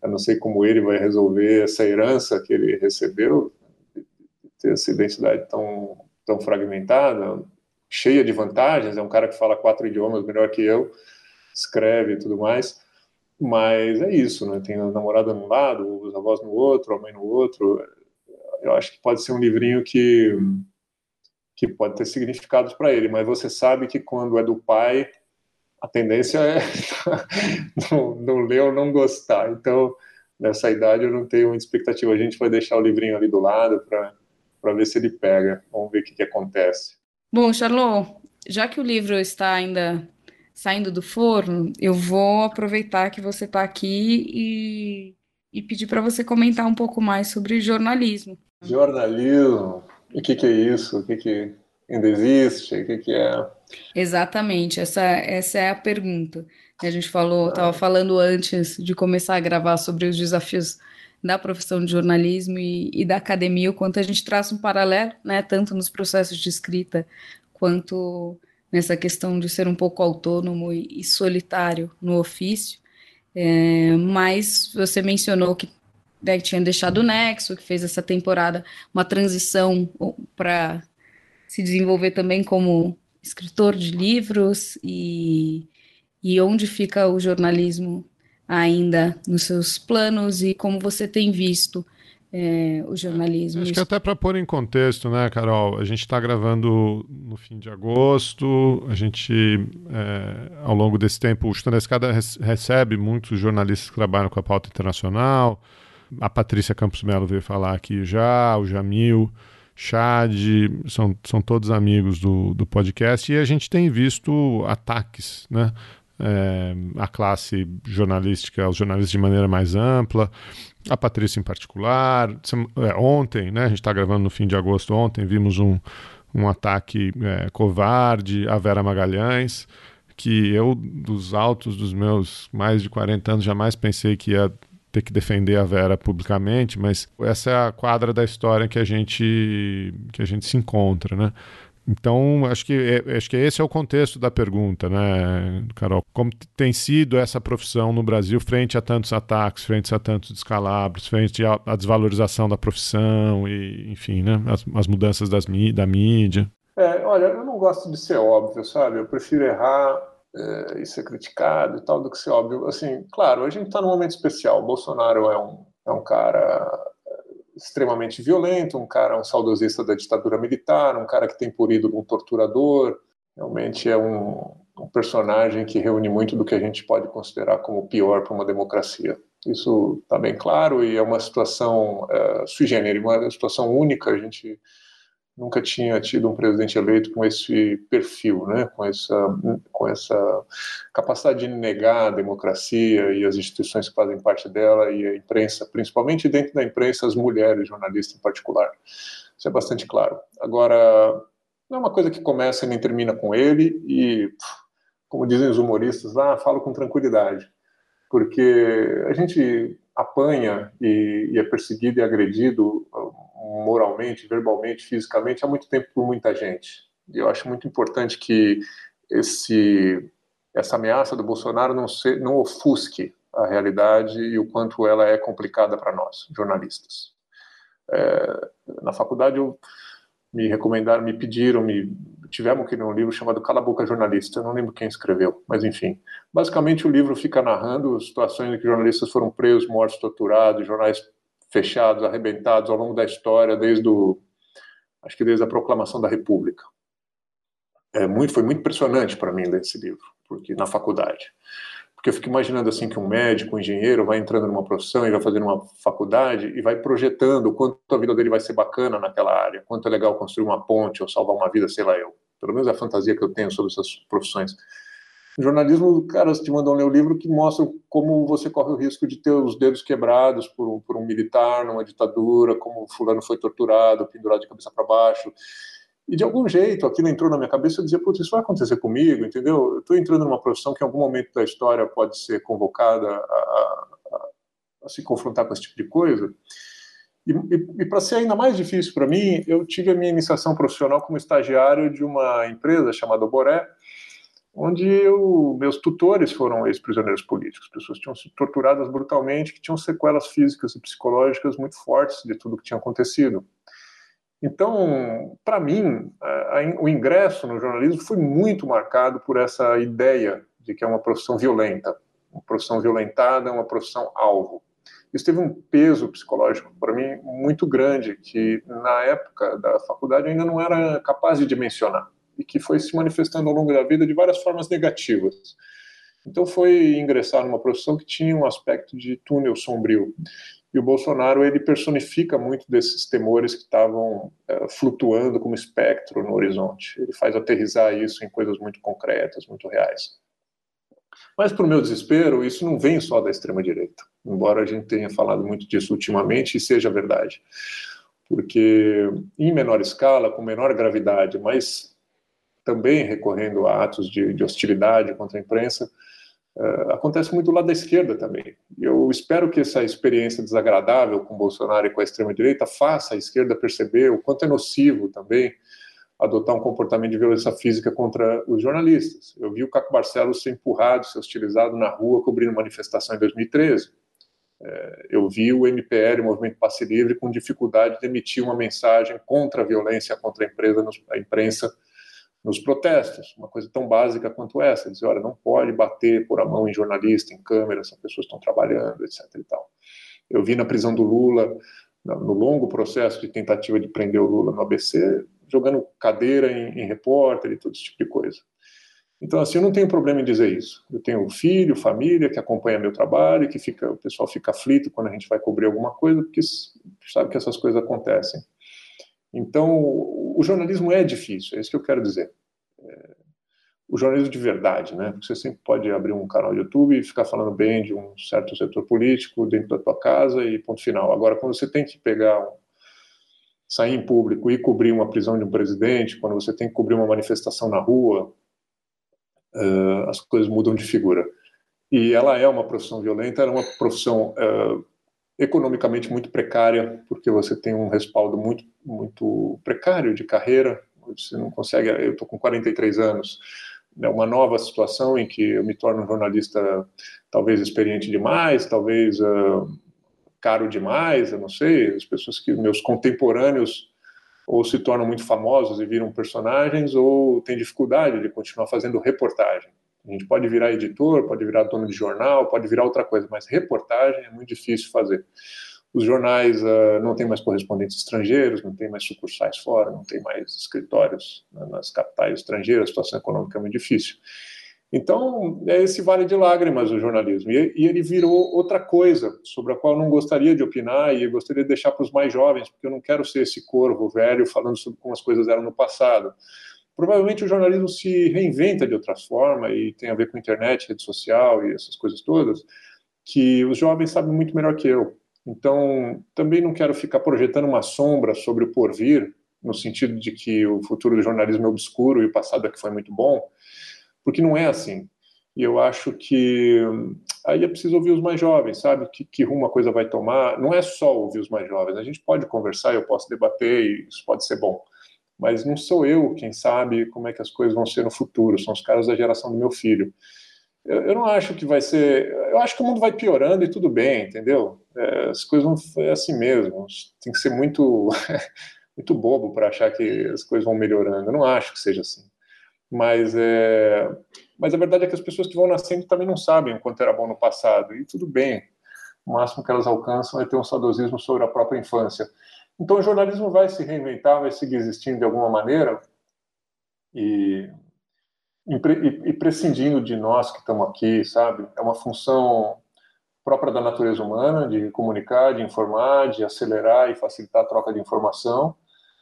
Eu não sei como ele vai resolver essa herança que ele recebeu, ter essa identidade tão, tão fragmentada, cheia de vantagens, é um cara que fala quatro idiomas melhor que eu, escreve e tudo mais, mas é isso, né? Tem a namorada num lado, os avós no outro, a mãe no outro. Eu acho que pode ser um livrinho que que pode ter significados para ele, mas você sabe que quando é do pai a tendência é [laughs] não, não ler ou não gostar. Então, nessa idade eu não tenho muita expectativa. A gente vai deixar o livrinho ali do lado para ver se ele pega. Vamos ver o que, que acontece. Bom, Charlot, já que o livro está ainda saindo do forno, eu vou aproveitar que você está aqui e, e pedir para você comentar um pouco mais sobre jornalismo. Jornalismo? O que, que é isso? O que, que ainda existe? O que, que é? Exatamente, essa, essa é a pergunta. A gente falou, estava falando antes de começar a gravar sobre os desafios da profissão de jornalismo e, e, da academia, o quanto a gente traça um paralelo, né, tanto nos processos de escrita quanto nessa questão de ser um pouco autônomo e, e solitário no ofício. É, mas você mencionou que né, tinha deixado o Nexo, que fez essa temporada uma transição para se desenvolver também como escritor de livros e, e onde fica o jornalismo ainda nos seus planos e como você tem visto é, o jornalismo. Acho que até para pôr em contexto, né, Carol? A gente está gravando no fim de agosto, a gente, é, ao longo desse tempo, o Chutando da Escada recebe muitos jornalistas que trabalham com a pauta internacional. A Patrícia Campos Melo veio falar aqui já, o Jamil, Chad, são, são todos amigos do, do podcast, e a gente tem visto ataques, né? É, a classe jornalística, os jornalistas de maneira mais ampla, a Patrícia em particular. É, ontem, né, a gente está gravando no fim de agosto, ontem vimos um, um ataque é, covarde à Vera Magalhães, que eu, dos altos dos meus mais de 40 anos, jamais pensei que ia ter que defender a Vera publicamente, mas essa é a quadra da história que a gente, que a gente se encontra, né? Então, acho que, é, acho que esse é o contexto da pergunta, né, Carol? Como tem sido essa profissão no Brasil frente a tantos ataques, frente a tantos descalabros, frente à, desvalorização da profissão e, enfim, né, as, as mudanças das, da mídia? É, olha, eu não gosto de ser óbvio, sabe? Eu prefiro errar é, e ser criticado e tal do que ser óbvio. Assim, claro, a gente está num momento especial. O Bolsonaro é um, é um cara extremamente violento, um cara, um saudosista da ditadura militar, um cara que tem por ídolo um torturador. Realmente é um, um personagem que reúne muito do que a gente pode considerar como pior para uma democracia. Isso está bem claro e é uma situação uh, sui generis, uma situação única. A gente nunca tinha tido um presidente eleito com esse perfil, né? com, essa, com essa capacidade de negar a democracia e as instituições que fazem parte dela e a imprensa, principalmente dentro da imprensa, as mulheres, jornalistas em particular. Isso é bastante claro. Agora, não é uma coisa que começa e nem termina com ele e, como dizem os humoristas lá, falo com tranquilidade, porque a gente apanha e, e é perseguido e agredido moralmente, verbalmente, fisicamente há muito tempo por muita gente. E eu acho muito importante que esse essa ameaça do Bolsonaro não se, não ofusque a realidade e o quanto ela é complicada para nós, jornalistas. É, na faculdade eu me recomendaram, me pediram, me tivemos que ler um livro chamado Cala a Boca Jornalista, eu não lembro quem escreveu, mas enfim. Basicamente o livro fica narrando situações em que jornalistas foram presos, mortos, torturados, jornais fechados, arrebentados ao longo da história, desde o, acho que desde a proclamação da República. É muito, foi muito impressionante para mim ler esse livro, porque na faculdade, porque eu fico imaginando assim que um médico, um engenheiro, vai entrando numa profissão e vai fazendo uma faculdade e vai projetando o quanto a vida dele vai ser bacana naquela área, quanto é legal construir uma ponte ou salvar uma vida, sei lá eu. Pelo menos é a fantasia que eu tenho sobre essas profissões jornalismo, cara, te mandam ler o livro que mostra como você corre o risco de ter os dedos quebrados por um, por um militar numa ditadura, como fulano foi torturado, pendurado de cabeça para baixo. E de algum jeito aquilo entrou na minha cabeça, eu dizia, putz, isso vai acontecer comigo, entendeu? Eu estou entrando numa profissão que em algum momento da história pode ser convocada a, a, a se confrontar com esse tipo de coisa. E, e, e para ser ainda mais difícil para mim, eu tive a minha iniciação profissional como estagiário de uma empresa chamada Boré, onde eu, meus tutores foram ex-prisioneiros políticos, pessoas que tinham sido torturadas brutalmente, que tinham sequelas físicas e psicológicas muito fortes de tudo que tinha acontecido. Então, para mim, a, a, o ingresso no jornalismo foi muito marcado por essa ideia de que é uma profissão violenta, uma profissão violentada, uma profissão alvo. Isso teve um peso psicológico para mim muito grande, que na época da faculdade eu ainda não era capaz de dimensionar. E que foi se manifestando ao longo da vida de várias formas negativas. Então foi ingressar numa profissão que tinha um aspecto de túnel sombrio. E o Bolsonaro ele personifica muito desses temores que estavam uh, flutuando como espectro no horizonte. Ele faz aterrizar isso em coisas muito concretas, muito reais. Mas, para o meu desespero, isso não vem só da extrema-direita, embora a gente tenha falado muito disso ultimamente e seja verdade. Porque, em menor escala, com menor gravidade, mas também recorrendo a atos de, de hostilidade contra a imprensa, uh, acontece muito do lado da esquerda também. Eu espero que essa experiência desagradável com Bolsonaro e com a extrema-direita faça a esquerda perceber o quanto é nocivo também adotar um comportamento de violência física contra os jornalistas. Eu vi o Caco Barcelos ser empurrado, ser hostilizado na rua cobrindo manifestação em 2013. É, eu vi o MPL, o Movimento Passe Livre, com dificuldade de emitir uma mensagem contra a violência contra a, empresa, a imprensa nos protestos, uma coisa tão básica quanto essa, dizer, olha, não pode bater por a mão em jornalista, em câmera, as pessoas estão trabalhando, etc. E tal. Eu vi na prisão do Lula, no longo processo de tentativa de prender o Lula no ABC, jogando cadeira em, em repórter e todo esse tipo de coisa. Então, assim, eu não tenho problema em dizer isso. Eu tenho filho, família que acompanha meu trabalho, que fica, o pessoal fica aflito quando a gente vai cobrir alguma coisa, porque sabe que essas coisas acontecem. Então, o jornalismo é difícil, é isso que eu quero dizer. É, o jornalismo de verdade, né? Porque você sempre pode abrir um canal de YouTube e ficar falando bem de um certo setor político dentro da tua casa e ponto final. Agora, quando você tem que pegar um sair em público e cobrir uma prisão de um presidente, quando você tem que cobrir uma manifestação na rua, uh, as coisas mudam de figura. E ela é uma profissão violenta, ela é uma profissão uh, economicamente muito precária, porque você tem um respaldo muito, muito precário de carreira, você não consegue, eu estou com 43 anos, é uma nova situação em que eu me torno um jornalista talvez experiente demais, talvez uh, caro demais, eu não sei, as pessoas que meus contemporâneos ou se tornam muito famosos e viram personagens ou têm dificuldade de continuar fazendo reportagem. A gente pode virar editor, pode virar dono de jornal, pode virar outra coisa, mas reportagem é muito difícil fazer. Os jornais uh, não têm mais correspondentes estrangeiros, não tem mais sucursais fora, não tem mais escritórios né, nas capitais estrangeiras, a situação econômica é muito difícil. Então, é esse vale de lágrimas o jornalismo. E, e, ele virou outra coisa, sobre a qual eu não gostaria de opinar e gostaria de deixar para os mais jovens, porque eu não quero ser esse corvo velho falando sobre como as coisas eram no passado. Provavelmente o jornalismo se reinventa de outra forma e tem a ver com internet, rede social e essas coisas todas, que os jovens sabem muito melhor que eu. Então, também não quero ficar projetando uma sombra sobre o porvir, no sentido de que o futuro do jornalismo é obscuro e o passado é que foi muito bom porque não é assim. E eu acho que aí é preciso ouvir os mais jovens, sabe? Que, que rumo a coisa vai tomar. Não é só ouvir os mais jovens. A gente pode conversar, eu posso debater, e isso pode ser bom. Mas não sou eu quem sabe como é que as coisas vão ser no futuro. São os caras da geração do meu filho. Eu, eu não acho que vai ser. Eu acho que o mundo vai piorando e tudo bem, entendeu? É, as coisas vão é assim mesmo. Tem que ser muito, [laughs] muito bobo para achar que as coisas vão melhorando. Eu não acho que seja assim. Mas, é, mas a verdade é que as pessoas que vão nascendo também não sabem o quanto era bom no passado, e tudo bem. O máximo que elas alcançam é ter um saudosismo sobre a própria infância. Então o jornalismo vai se reinventar, vai seguir existindo de alguma maneira, e, e, e prescindindo de nós que estamos aqui, sabe? É uma função própria da natureza humana de comunicar, de informar, de acelerar e facilitar a troca de informação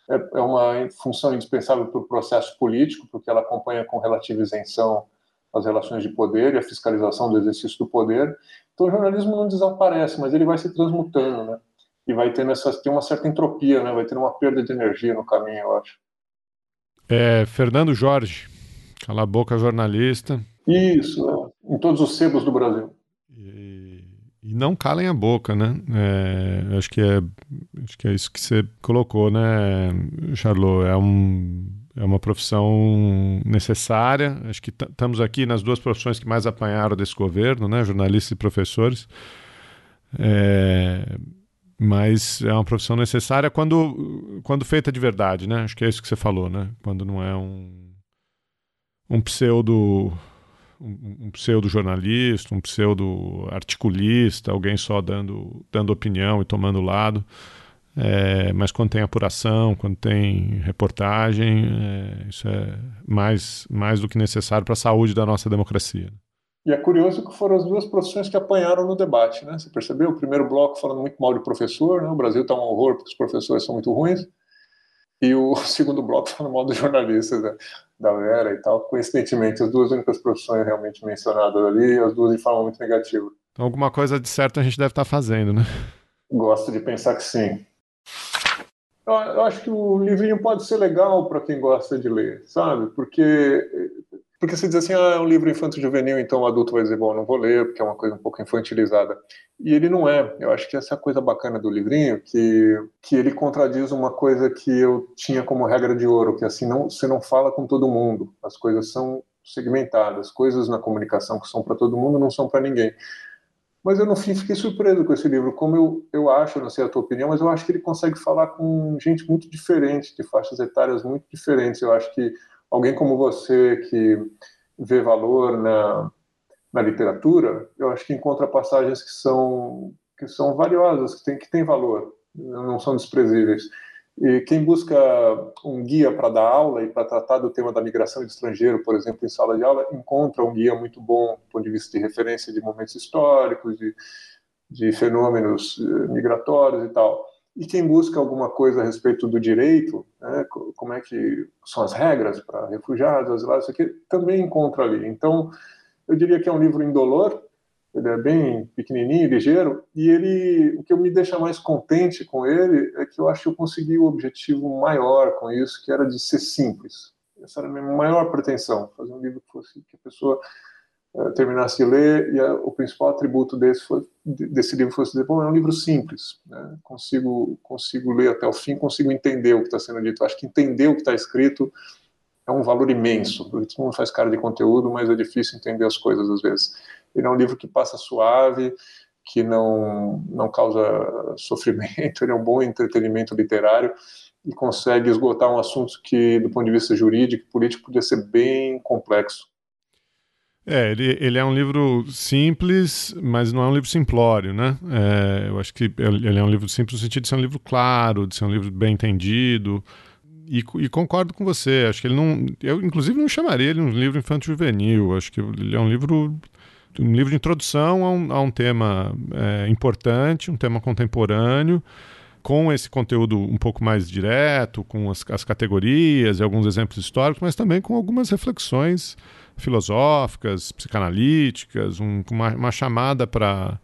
é, é uma função indispensável para o processo político, porque ela acompanha com relativa isenção as relações de poder e a fiscalização do exercício do poder. Então o jornalismo não desaparece, mas ele vai se transmutando, né? E vai tendo essa, tem uma certa entropia, né? Vai ter uma perda de energia no caminho, eu acho. É, Fernando Jorge, cala a boca jornalista. Isso, é, em todos os sebos do Brasil. E não calem a boca, né? É, acho, que é, acho que é isso que você colocou, né, Charlot? É, um, é uma profissão necessária. Acho que estamos aqui nas duas profissões que mais apanharam desse governo, né? Jornalistas e professores. É, mas é uma profissão necessária quando, quando feita de verdade, né? Acho que é isso que você falou, né? Quando não é um, um pseudo um, um pseudo-jornalista, um pseudo-articulista, alguém só dando, dando opinião e tomando lado. É, mas quando tem apuração, quando tem reportagem, é, isso é mais, mais do que necessário para a saúde da nossa democracia. E é curioso que foram as duas profissões que apanharam no debate, né? Você percebeu? O primeiro bloco falando muito mal de professor, né? O Brasil está um horror porque os professores são muito ruins. E o [laughs] segundo bloco falando mal dos jornalistas né? da Vera e tal. Coincidentemente, as duas únicas profissões realmente mencionadas ali, as duas de forma muito negativa. Então, alguma coisa de certo a gente deve estar tá fazendo, né? Gosto de pensar que sim. Eu acho que o livrinho pode ser legal para quem gosta de ler, sabe? Porque porque você diz assim, ah, é um livro infanto-juvenil, então o adulto vai dizer, bom, não vou ler, porque é uma coisa um pouco infantilizada. E ele não é. Eu acho que essa é a coisa bacana do livrinho, que, que ele contradiz uma coisa que eu tinha como regra de ouro, que é assim, não, você não fala com todo mundo. As coisas são segmentadas. Coisas na comunicação que são para todo mundo não são para ninguém. Mas eu, no fim, fiquei surpreso com esse livro. Como eu, eu acho, não sei a tua opinião, mas eu acho que ele consegue falar com gente muito diferente, de faixas etárias muito diferentes. Eu acho que alguém como você, que vê valor na, na literatura, eu acho que encontra passagens que são, que são valiosas, que têm que tem valor, não são desprezíveis. E quem busca um guia para dar aula e para tratar do tema da migração e do estrangeiro, por exemplo, em sala de aula, encontra um guia muito bom do ponto de vista de referência de momentos históricos, de, de fenômenos eh, migratórios e tal. E quem busca alguma coisa a respeito do direito, né, como é que são as regras para refugiados, asilados, isso aqui, também encontra ali. Então, eu diria que é um livro indolor, ele é bem pequenininho, ligeiro, e ele, o que me deixa mais contente com ele é que eu acho que eu consegui o objetivo maior com isso, que era de ser simples. Essa era a minha maior pretensão, fazer um livro que fosse que a pessoa terminasse de ler e a, o principal atributo desse, foi, desse livro fosse dizer, bom, é um livro simples, né? consigo consigo ler até o fim, consigo entender o que está sendo dito. acho que entender o que está escrito é um valor imenso. Todo mundo faz cara de conteúdo, mas é difícil entender as coisas às vezes. Ele é um livro que passa suave, que não, não causa sofrimento, [laughs] ele é um bom entretenimento literário e consegue esgotar um assunto que, do ponto de vista jurídico e político, podia ser bem complexo. É, ele, ele é um livro simples, mas não é um livro simplório, né? É, eu acho que ele é um livro simples no sentido de ser um livro claro, de ser um livro bem entendido. E, e, concordo com você. Acho que ele não. Eu, inclusive, não chamaria ele um livro infanto-juvenil. Acho que ele é um livro um livro de introdução a um, a um tema é, importante, um tema contemporâneo, com esse conteúdo um pouco mais direto, com as, as categorias e alguns exemplos históricos, mas também com algumas reflexões filosóficas, psicanalíticas, um, uma, uma chamada para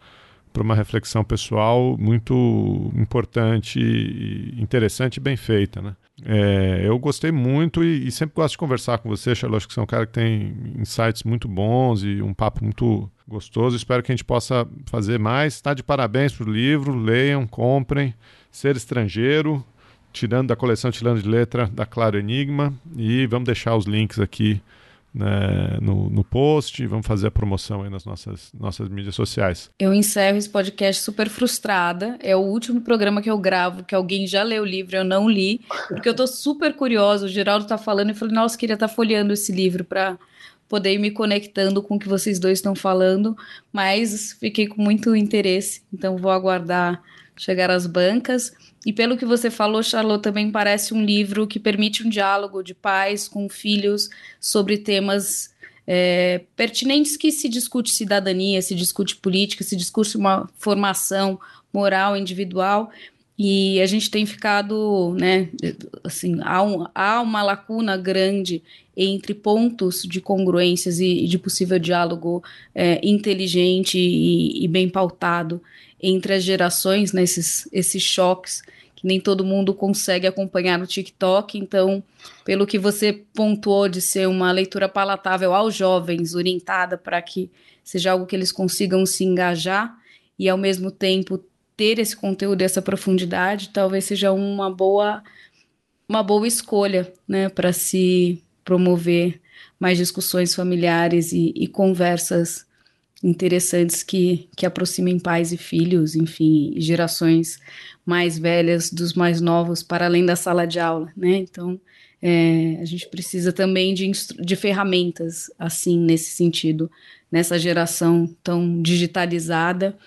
para uma reflexão pessoal muito importante, interessante e bem feita, né? É, eu gostei muito e, e, sempre gosto de conversar com você, Charlotte, acho que você é um cara que tem insights muito bons e um papo muito gostoso. Espero que a gente possa fazer mais. Está de parabéns para o livro, leiam, comprem. Ser Estrangeiro, tirando da coleção Tirando de Letra da Claro Enigma. E vamos deixar os links aqui né, no, no post, vamos fazer a promoção aí nas nossas, nossas mídias sociais. Eu encerro esse podcast super frustrada. É o último programa que eu gravo, que alguém já leu o livro, eu não li, porque eu tô super curiosa. O Geraldo tá falando e falei, nossa, queria estar tá folheando esse livro para poder ir me conectando com o que vocês dois estão falando, mas fiquei com muito interesse, então vou aguardar chegar às bancas. E pelo que você falou, Charlotte, também parece um livro que permite um diálogo de pais com filhos sobre temas é, pertinentes que se discute cidadania, se discute política, se discute uma formação moral individual. E a gente tem ficado, né, assim, há, um, há uma lacuna grande entre pontos de congruências e, e de possível diálogo é, inteligente e, e, bem pautado entre as gerações, né, esses, esses choques que nem todo mundo consegue acompanhar no TikTok. Então, pelo que você pontuou de ser uma leitura palatável aos jovens, orientada para que seja algo que eles consigam se engajar e ao mesmo tempo ter esse conteúdo, essa profundidade, talvez seja uma boa uma boa escolha, né, para se promover mais discussões familiares e, e conversas interessantes que, que aproximem pais e filhos, enfim, gerações mais velhas dos mais novos para além da sala de aula, né? Então, é, a gente precisa também de, de ferramentas assim nesse sentido, nessa geração tão digitalizada,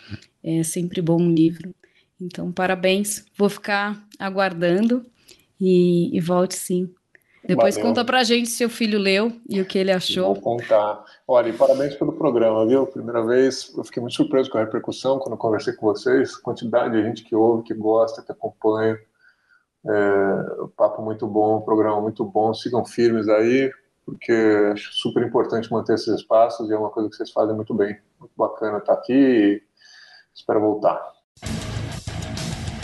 é sempre bom um livro. Então, parabéns. Vou ficar aguardando e, e volte sim. Depois Valeu. conta pra gente se seu filho leu e o que ele achou. Vou contar. Olha, e parabéns pelo programa, viu? Primeira vez, eu fiquei muito surpreso com a repercussão quando conversei com vocês. Quantidade de gente que ouve, que gosta, que acompanha. É, papo muito bom, programa muito bom. Sigam firmes aí, porque acho super importante manter esses espaços e é uma coisa que vocês fazem muito bem. Muito bacana estar aqui e espero voltar.